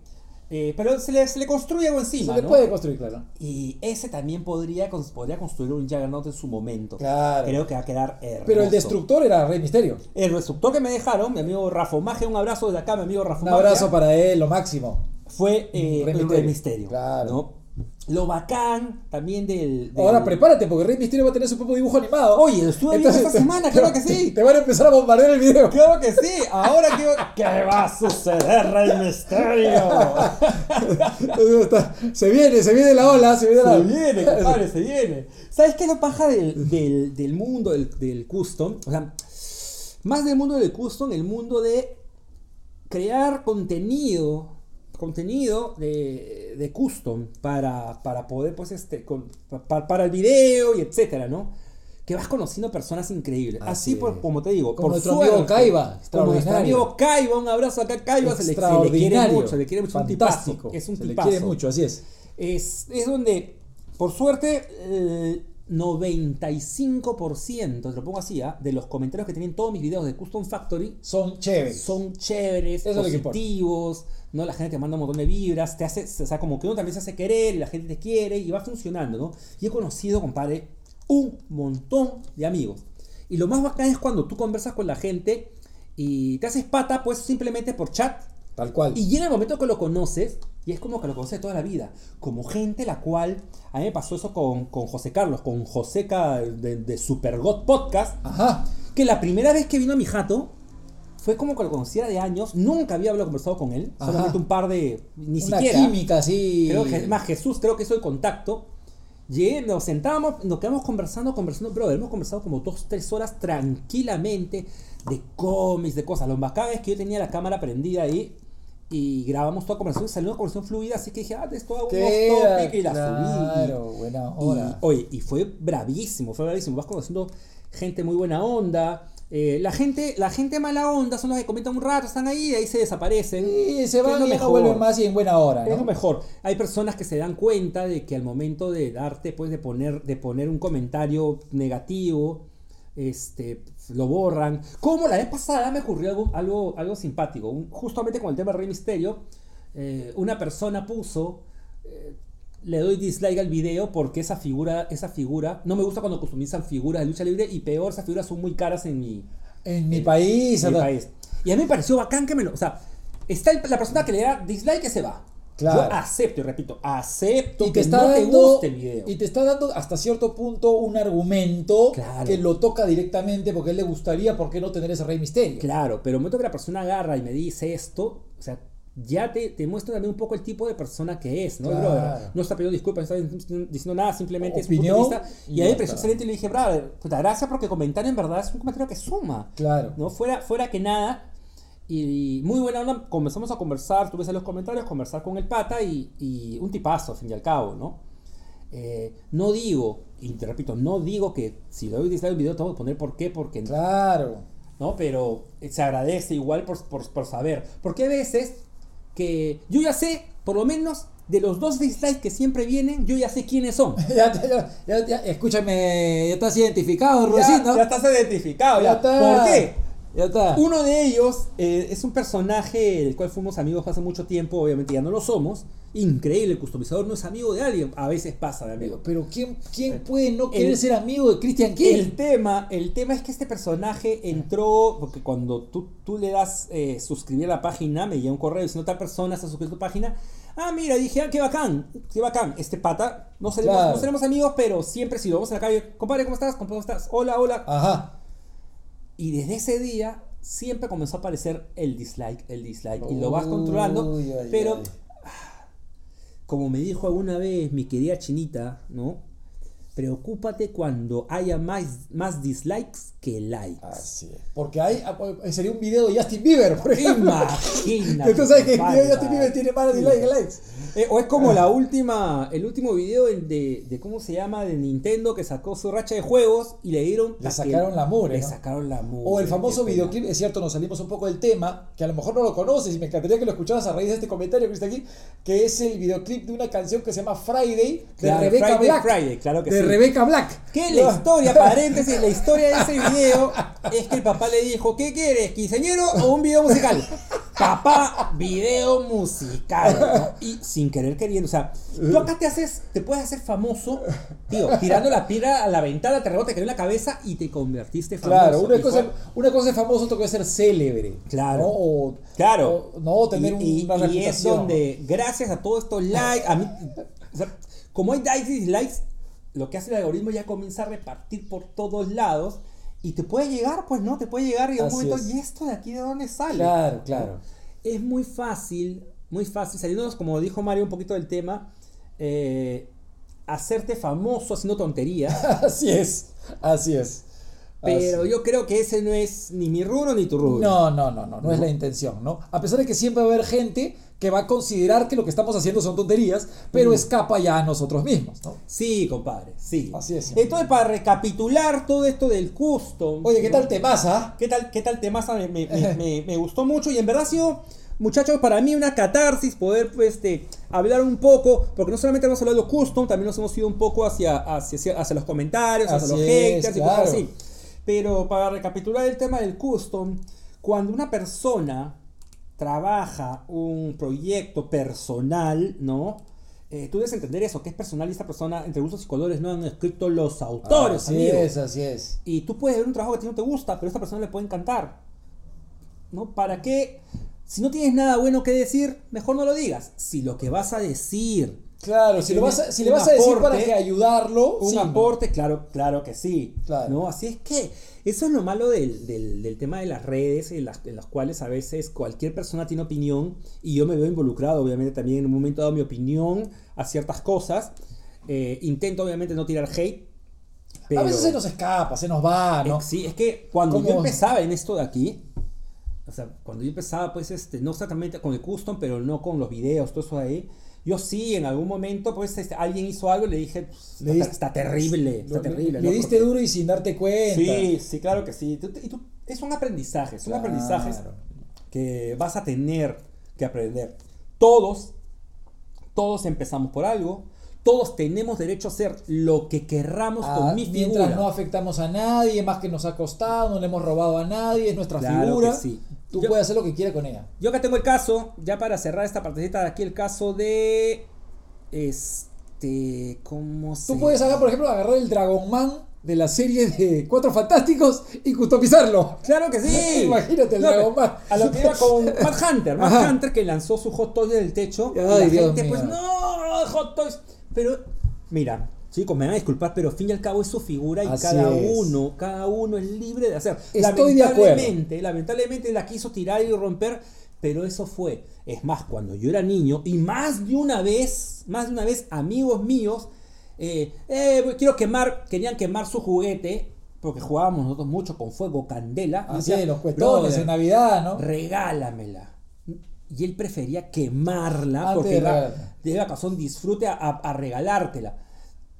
Eh, pero se le, se le construye algo Se encima, le ¿no? puede construir, claro. Y ese también podría, podría construir un Juggernaut en su momento. Claro. Creo que va a quedar hermoso. Pero el destructor era Rey Misterio. El destructor que me dejaron, mi amigo Rafomaje, un abrazo desde acá, mi amigo Un Rafomaje. abrazo para él, lo máximo. Fue eh, Rey el Misterio. Rey Misterio. Claro. ¿no? Lo bacán también del. del- Ahora prepárate, porque Rey Misterio va a tener su propio dibujo animado. Oye, lo estuve viendo esta semana, [LAUGHS] te- claro que sí. Te van a empezar a bombardear el video. Claro que sí, ahora que. [LAUGHS] ¿Qué va a suceder, Rey Misterio? [LAUGHS] Se viene, se viene la ola, se viene la Se ola. viene, compadre, se viene. ¿Sabes qué es lo paja del, del, del mundo del, del custom? O sea, más del mundo del custom, el mundo de crear contenido, contenido de, de custom para, para poder, pues, este, con- para, el video y etcétera, ¿no? Que vas conociendo personas increíbles. Así, Así por, como te digo, Como por nuestro amigo suerte, Kaiba, Como nuestro amigo Kaiba, un abrazo acá, Kaiba, se le, se le quiere Extraordinario. mucho, se le quiere mucho, un tipazo. Fantástico. Es un se le quiere mucho, así es. es, es donde, por suerte, el 95%, te lo pongo así, ¿ah? de los comentarios que tienen todos mis videos de Custom Factory Son chéveres. son chéveres, Eso es ¿no? La gente te manda un montón de vibras, te hace, o sea, como que uno también se hace querer y la gente te quiere y va funcionando, ¿no? Y he conocido, compadre, un montón de amigos. Y lo más bacán es cuando tú conversas con la gente y te haces pata, pues simplemente por chat, Tal cual. y llega el momento que lo conoces y es como que lo conoces toda la vida. Como gente la cual, a mí me pasó eso con, con José Carlos, con Joseca de, de Super God Podcast, Ajá. que la primera vez que vino a mi jato fue como que lo conociera de años, nunca había hablado conversado con él, Ajá. solamente un par de, ni Una siquiera. química así. Creo que más Jesús, creo que soy contacto. Llegué, nos sentábamos, nos quedamos conversando, conversando, bro, hemos conversado como dos, tres horas tranquilamente de cómics, de cosas. Lo bacán es que yo tenía la cámara prendida ahí y grabamos toda conversación, salió una conversación fluida, así que dije, ah, esto hago un Queda, topic y la subí. claro, buena Y, hora. oye, y fue bravísimo, fue bravísimo. Vas conociendo gente muy buena onda. Eh, la gente, la gente mala onda son los que comentan un rato, están ahí y ahí se desaparecen. Y se van y ya no mejor. vuelven más y en buena hora, Es lo mejor. Hay personas que se dan cuenta de que al momento de darte, pues, de poner, de poner un comentario negativo, este, lo borran. Como la vez pasada me ocurrió algo, algo, algo simpático. Un- justamente con el tema de Rey Misterio, eh, una persona puso. eh, le doy dislike al video porque esa figura, esa figura, no me gusta cuando customizan figuras de lucha libre y peor, esas figuras son muy caras en mi, En mi país. en mi país. Y a mí me pareció bacán que me lo. O sea, está el- la persona que le da dislike que se va. Claro. Yo acepto, y repito, acepto y te que está no te dando guste el video. y te está dando hasta cierto punto un argumento Claro. que lo toca directamente porque a él le gustaría por qué no tener ese rey misterio Claro, pero el momento que la persona agarra y me dice esto, o sea, ya te, te muestra también un poco el tipo de persona que es, ¿no, Claro. brother? No está pidiendo disculpas, no está diciendo nada, simplemente Opinión es un punto de vista. y Y a ya me pareció excelente y le dije, brother, puta, gracias porque comentario en verdad es un comentario que suma. claro ¿no? Fuera, fuera que nada. Y, muy buena onda, comenzamos a conversar, tú ves en los comentarios, conversar con el pata y, y un tipazo, al fin y al cabo, ¿no? Eh, no digo, y te repito, no digo que si doy dislike al video tengo que poner por qué, porque claro ¿no? Pero se agradece igual por, por, por saber. Porque hay veces que yo ya sé, por lo menos, de los dos dislikes que siempre vienen, yo ya sé quiénes son. [LAUGHS] ya, ya, ya, escúchame, ya estás identificado, Rosito. ya estás identificado. Ya Ya. está. ¿Por qué? Ya está. Uno de ellos eh, es un personaje del cual fuimos amigos hace mucho tiempo, obviamente ya no lo somos. Increíble, el customizador no es amigo de alguien, a veces pasa de amigo. Pero ¿quién, quién puede no querer El- ser amigo de Christian King? El tema, el tema es que este personaje entró, porque cuando tú, tú le das eh, suscribir a la página, me llega un correo diciendo tal persona está suscrito a tu página. Ah, mira, dije, ah, qué bacán, qué bacán. Este pata, no seremos, Claro. no seremos amigos, pero siempre si lo vamos a la calle, compadre, ¿cómo estás? ¿Cómo estás? Hola, hola. Ajá. Y desde ese día siempre comenzó a aparecer el dislike, el dislike, y lo vas controlando. Uy, ay, pero, ay. como me dijo alguna vez mi querida chinita, ¿no? Preocúpate cuando haya más, más dislikes que likes. Así es. Porque hay, ah, sería un video de Justin Bieber, por ejemplo. Imagínate. [LAUGHS] Tú sabes que el video de. Justin Bieber tiene más dislikes que likes. Eh, o es como la última, el último video de, de cómo se llama de Nintendo que sacó su racha de juegos y le dieron Le sacaron la mugre, Le ¿no? sacaron la mugre. O el famoso videoclip, es cierto, nos salimos un poco del tema, que a lo mejor no lo conoces y me encantaría que lo escucharas a raíz de este comentario que está aquí, que es el videoclip de una canción que se llama Friday de Claro, Rebecca Friday, Black. Friday, claro que de sí. Rebecca Black. Que la historia, [LAUGHS] paréntesis, la historia de ese video es que el papá le dijo, ¿qué quieres? ¿Quinceañero o un video musical? Papá, video musical. ¿no? Y sin querer queriendo, o sea, tú acá te haces, te puedes hacer famoso, tío, tirando la piedra a la ventana, te rebota, te en la cabeza y te convertiste famoso. Claro, una Y cosa, fue- una cosa es famoso, otra cosa es ser célebre. Claro. ¿no? O, Claro. o- no, tener y, y- una y reputación. es donde, gracias a todos estos likes, a mí, o sea, como hay likes y dislikes, lo que hace el algoritmo ya comienza a repartir por todos lados y te puede llegar, pues no, te puede llegar y en un momento, es. ¿y esto de aquí de dónde sale? Claro, claro. Es muy fácil, muy fácil, saliéndonos, como dijo Mario, un poquito del tema, eh, hacerte famoso haciendo tonterías. [LAUGHS] Así es, así es. Pero Así. yo creo que ese no es ni mi rubro ni tu rubro. No, no, no, no, no es la intención, ¿no? A pesar de que siempre va a haber gente que va a considerar que lo que estamos haciendo son tonterías, pero escapa ya a nosotros mismos, ¿no? Sí, compadre, sí. Así es. Entonces, para recapitular todo esto del custom. Oye, ¿qué tal te pasa? ¿Qué tal, qué tal temaza? Me, me, [LAUGHS] me- me- gustó mucho y en verdad ha sido, muchachos, para mí una catarsis poder pues, este, hablar un poco, porque no solamente hemos hablado de custom, también nos hemos ido un poco hacia, hacia, hacia los comentarios, hacia los es, haters y claro. cosas así. Pero para recapitular el tema del custom, cuando una persona trabaja un proyecto personal, ¿no? Eh, tú debes entender eso, que es personal y esta persona, entre gustos y colores, no han escrito los autores, así amigo. es, así es. Y tú puedes ver un trabajo que a ti no te gusta, pero a esta persona le puede encantar. ¿No? ¿Para qué? Si no tienes nada bueno que decir, mejor no lo digas. Si lo que vas a decir, Claro, si, lo vas a- si le vas a decir para que ayudarlo, un sí, ¿no? aporte, claro, claro que sí. Claro. ¿no? Así es que eso es lo malo del, del- del tema de las redes, en las, en las cuales a veces cualquier persona tiene opinión, y yo me veo involucrado, obviamente, también en un momento dado mi opinión a ciertas cosas. Eh, intento, obviamente, no tirar hate. Pero... A veces se nos escapa, se nos va, ¿no? Eh, Sí, es que cuando yo empezaba en esto de aquí, o sea, cuando yo empezaba, pues, este, no exactamente con el custom, pero no con los videos, todo eso de ahí, yo sí, en algún momento, pues, este, alguien hizo algo y le dije, pues, Le está, está terrible, está Lo- terrible. Le ¿no? diste Porque- duro y sin darte cuenta. Sí, sí, claro que sí. Tú- y tú- es un aprendizaje, son Claro. aprendizajes que vas a tener que aprender. Todos, todos empezamos por algo, todos tenemos derecho a hacer lo que querramos Ah, con mi mientras figura. no afectamos a nadie, más que nos ha costado, no le hemos robado a nadie, es nuestra Claro figura. que sí. Tú Yo- puedes hacer lo que quieras con ella. Yo acá tengo el caso, ya para cerrar esta partecita de aquí, el caso de. Este. ¿Cómo se Tú puedes agarrar, por ejemplo, agarrar el Dragon Man de la serie de Cuatro Fantásticos y customizarlo. Claro que sí. [LAUGHS] Imagínate el No, Dragon Man. A lo que iba con [LAUGHS] Matt Hunter. Ajá. Hunter que lanzó su Hot Toys del techo. y la Dios gente, mío. pues, no, Hot Toys. Pero, mira, chicos, me van a disculpar, pero al fin y al cabo es su figura y Así cada es. uno, cada uno es libre de hacer. Estoy de acuerdo. Lamentablemente, lamentablemente la quiso tirar y romper. Pero eso fue. Es más, cuando yo era niño, y más de una vez, más de una vez, amigos míos, eh, eh, quiero quemar, querían quemar su juguete, porque jugábamos nosotros mucho con fuego, candela. Así decía, es, los "Brother, en Navidad, ¿no? regálamela. Y él prefería quemarla Antes porque de iba, iba a un disfrute a, regalártela.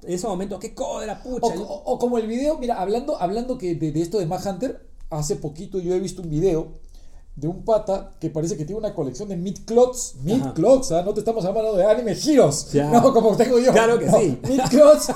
En ese momento, qué cólera, O, pucha. o- o como el video, mira, hablando, hablando que de, de esto de Mad Hunter, hace poquito yo he visto un video de un pata que parece que tiene una colección de Mid Clots. Mid. Clots, ¿ah? no te estamos hablando de anime giros. Ya. No, como tengo yo. Claro que No, sí. Mid Clots.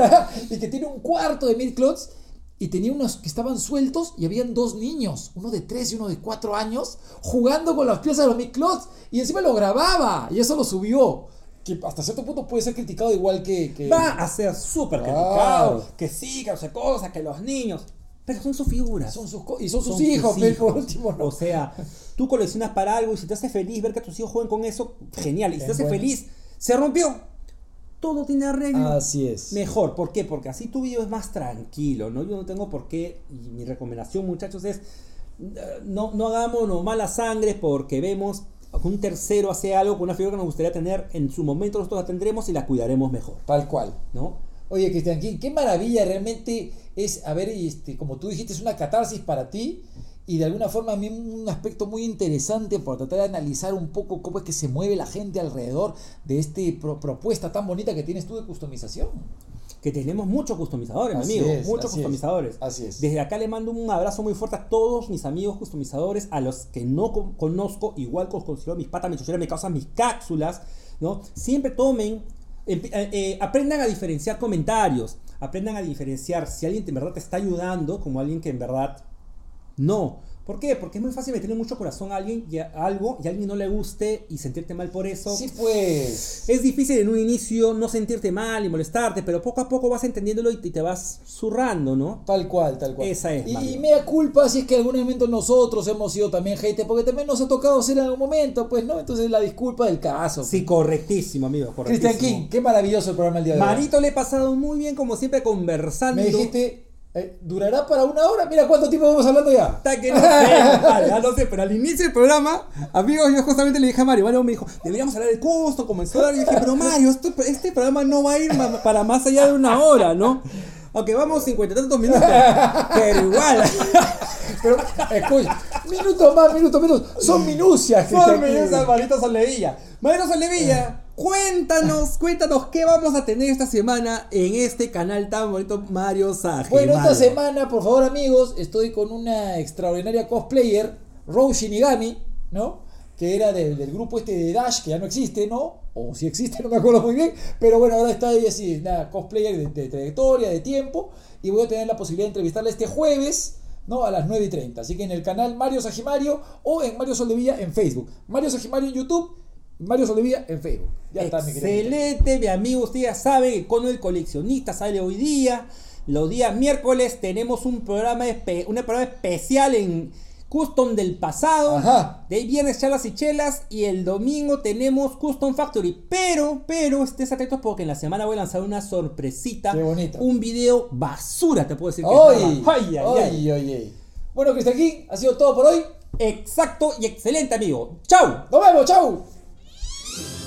[LAUGHS] y que tiene un cuarto de Mid Clots. Y tenía unos que estaban sueltos y habían dos niños, uno de 3 y uno de 4 años, jugando con las piezas de los Mid Clots. Y encima lo grababa y eso lo subió. Que hasta cierto punto puede ser criticado igual que. que- Va a ser súper criticado. Que sí, que no sé cosa, que los niños. Pero son sus figuras. Son sus y son sus Son hijos, tus pero por hijos. último no. O sea, tú coleccionas para algo y si te hace feliz ver que tus hijos jueguen con eso, genial. Y si te Es hace bueno. feliz, se rompió. Todo tiene arreglo. Así es. Mejor, ¿por qué? Porque así tu video es más tranquilo, ¿no? Yo no tengo por qué, y mi recomendación, muchachos, es eh, no, no hagamos mala sangre porque vemos que un tercero hace algo con una figura que nos gustaría tener, en su momento nosotros la tendremos y la cuidaremos mejor, Tal cual. ¿no? Oye, Cristian, qué, qué maravilla realmente es, a ver, este, como tú dijiste, es una catarsis para ti y de alguna forma a mí un aspecto muy interesante por tratar de analizar un poco cómo es que se mueve la gente alrededor de esta propuesta tan bonita que tienes tú de customización. Que tenemos muchos customizadores, mi Así amigo, es, muchos así es, customizadores. así es. Desde acá le mando un abrazo muy fuerte a todos mis amigos customizadores, a los que no con- conozco, igual que os considero mis patas, mis chucheras, me causan mis cápsulas, ¿no? Siempre tomen, eh, eh, aprendan a diferenciar comentarios, aprendan a diferenciar si alguien en verdad te está ayudando como alguien que en verdad no. ¿Por qué? Porque es muy fácil meterle mucho corazón a alguien y a algo y a alguien no le guste y sentirte mal por eso. Sí, pues. Es difícil en un inicio no sentirte mal y molestarte, pero poco a poco vas entendiéndolo y te vas zurrando, ¿no? Tal cual, tal cual. Esa es, Y, Mario. y mea culpa si es que en algún momento nosotros hemos sido también haters, porque también nos ha tocado ser en algún momento, pues, ¿no? Entonces la disculpa del caso. Sí, correctísimo, amigo. Cristian correctísimo. King, qué maravilloso el programa el día de hoy. Marito le he pasado muy bien, como siempre, conversando. Me dijiste, eh, ¿durará para una hora? Mira cuánto tiempo vamos hablando ya. Hasta que no sé, [LAUGHS] ya no sé, pero al inicio del programa, amigos, yo justamente le dije a Mario, Mario me dijo, deberíamos hablar de costo, comenzó a y dije, pero Mario, esto- este programa no va a ir para más allá de una hora, ¿no? Aunque vamos cincuenta y tantos minutos, pero igual. [LAUGHS] Pero, escucha, minutos más, minutos menos. Son minucias. Medio King. de Marito Soldevilla. Marito Soldevilla, cuéntanos, cuéntanos qué vamos a tener esta semana en este canal tan bonito Mario Saje. Bueno, esta semana, por favor, amigos, estoy con una extraordinaria cosplayer, Rou Shinigami, ¿no? Que era del, del grupo este de Dash, que ya no existe, ¿no? O si existe, [LAUGHS] no me acuerdo muy bien. Pero bueno, ahora está ella así, una cosplayer de, de trayectoria, de tiempo. Y voy a tener la posibilidad de entrevistarla este jueves, ¿no? A las 9 y 30. Así que en el canal Mario Sajimario o en Mario Soldevilla en Facebook. Mario Sajimario en YouTube, Mario Soldevilla en Facebook. Ya está, mi. Excelente, mi amigo. Ustedes ya saben que con el coleccionista sale hoy día. Los días miércoles tenemos un programa, espe- un programa especial en Custom del pasado. Ajá. De ahí viernes charlas y chelas. Y el domingo tenemos Custom Factory. Pero, pero, estés atentos porque en la semana voy a lanzar una sorpresita. Qué bonito. Un video basura, te puedo decir. que ¡Ay! ay, ay. Bueno, Cristian King, ha sido todo por hoy. Exacto y excelente, amigo. ¡Chao! Nos vemos, chau. you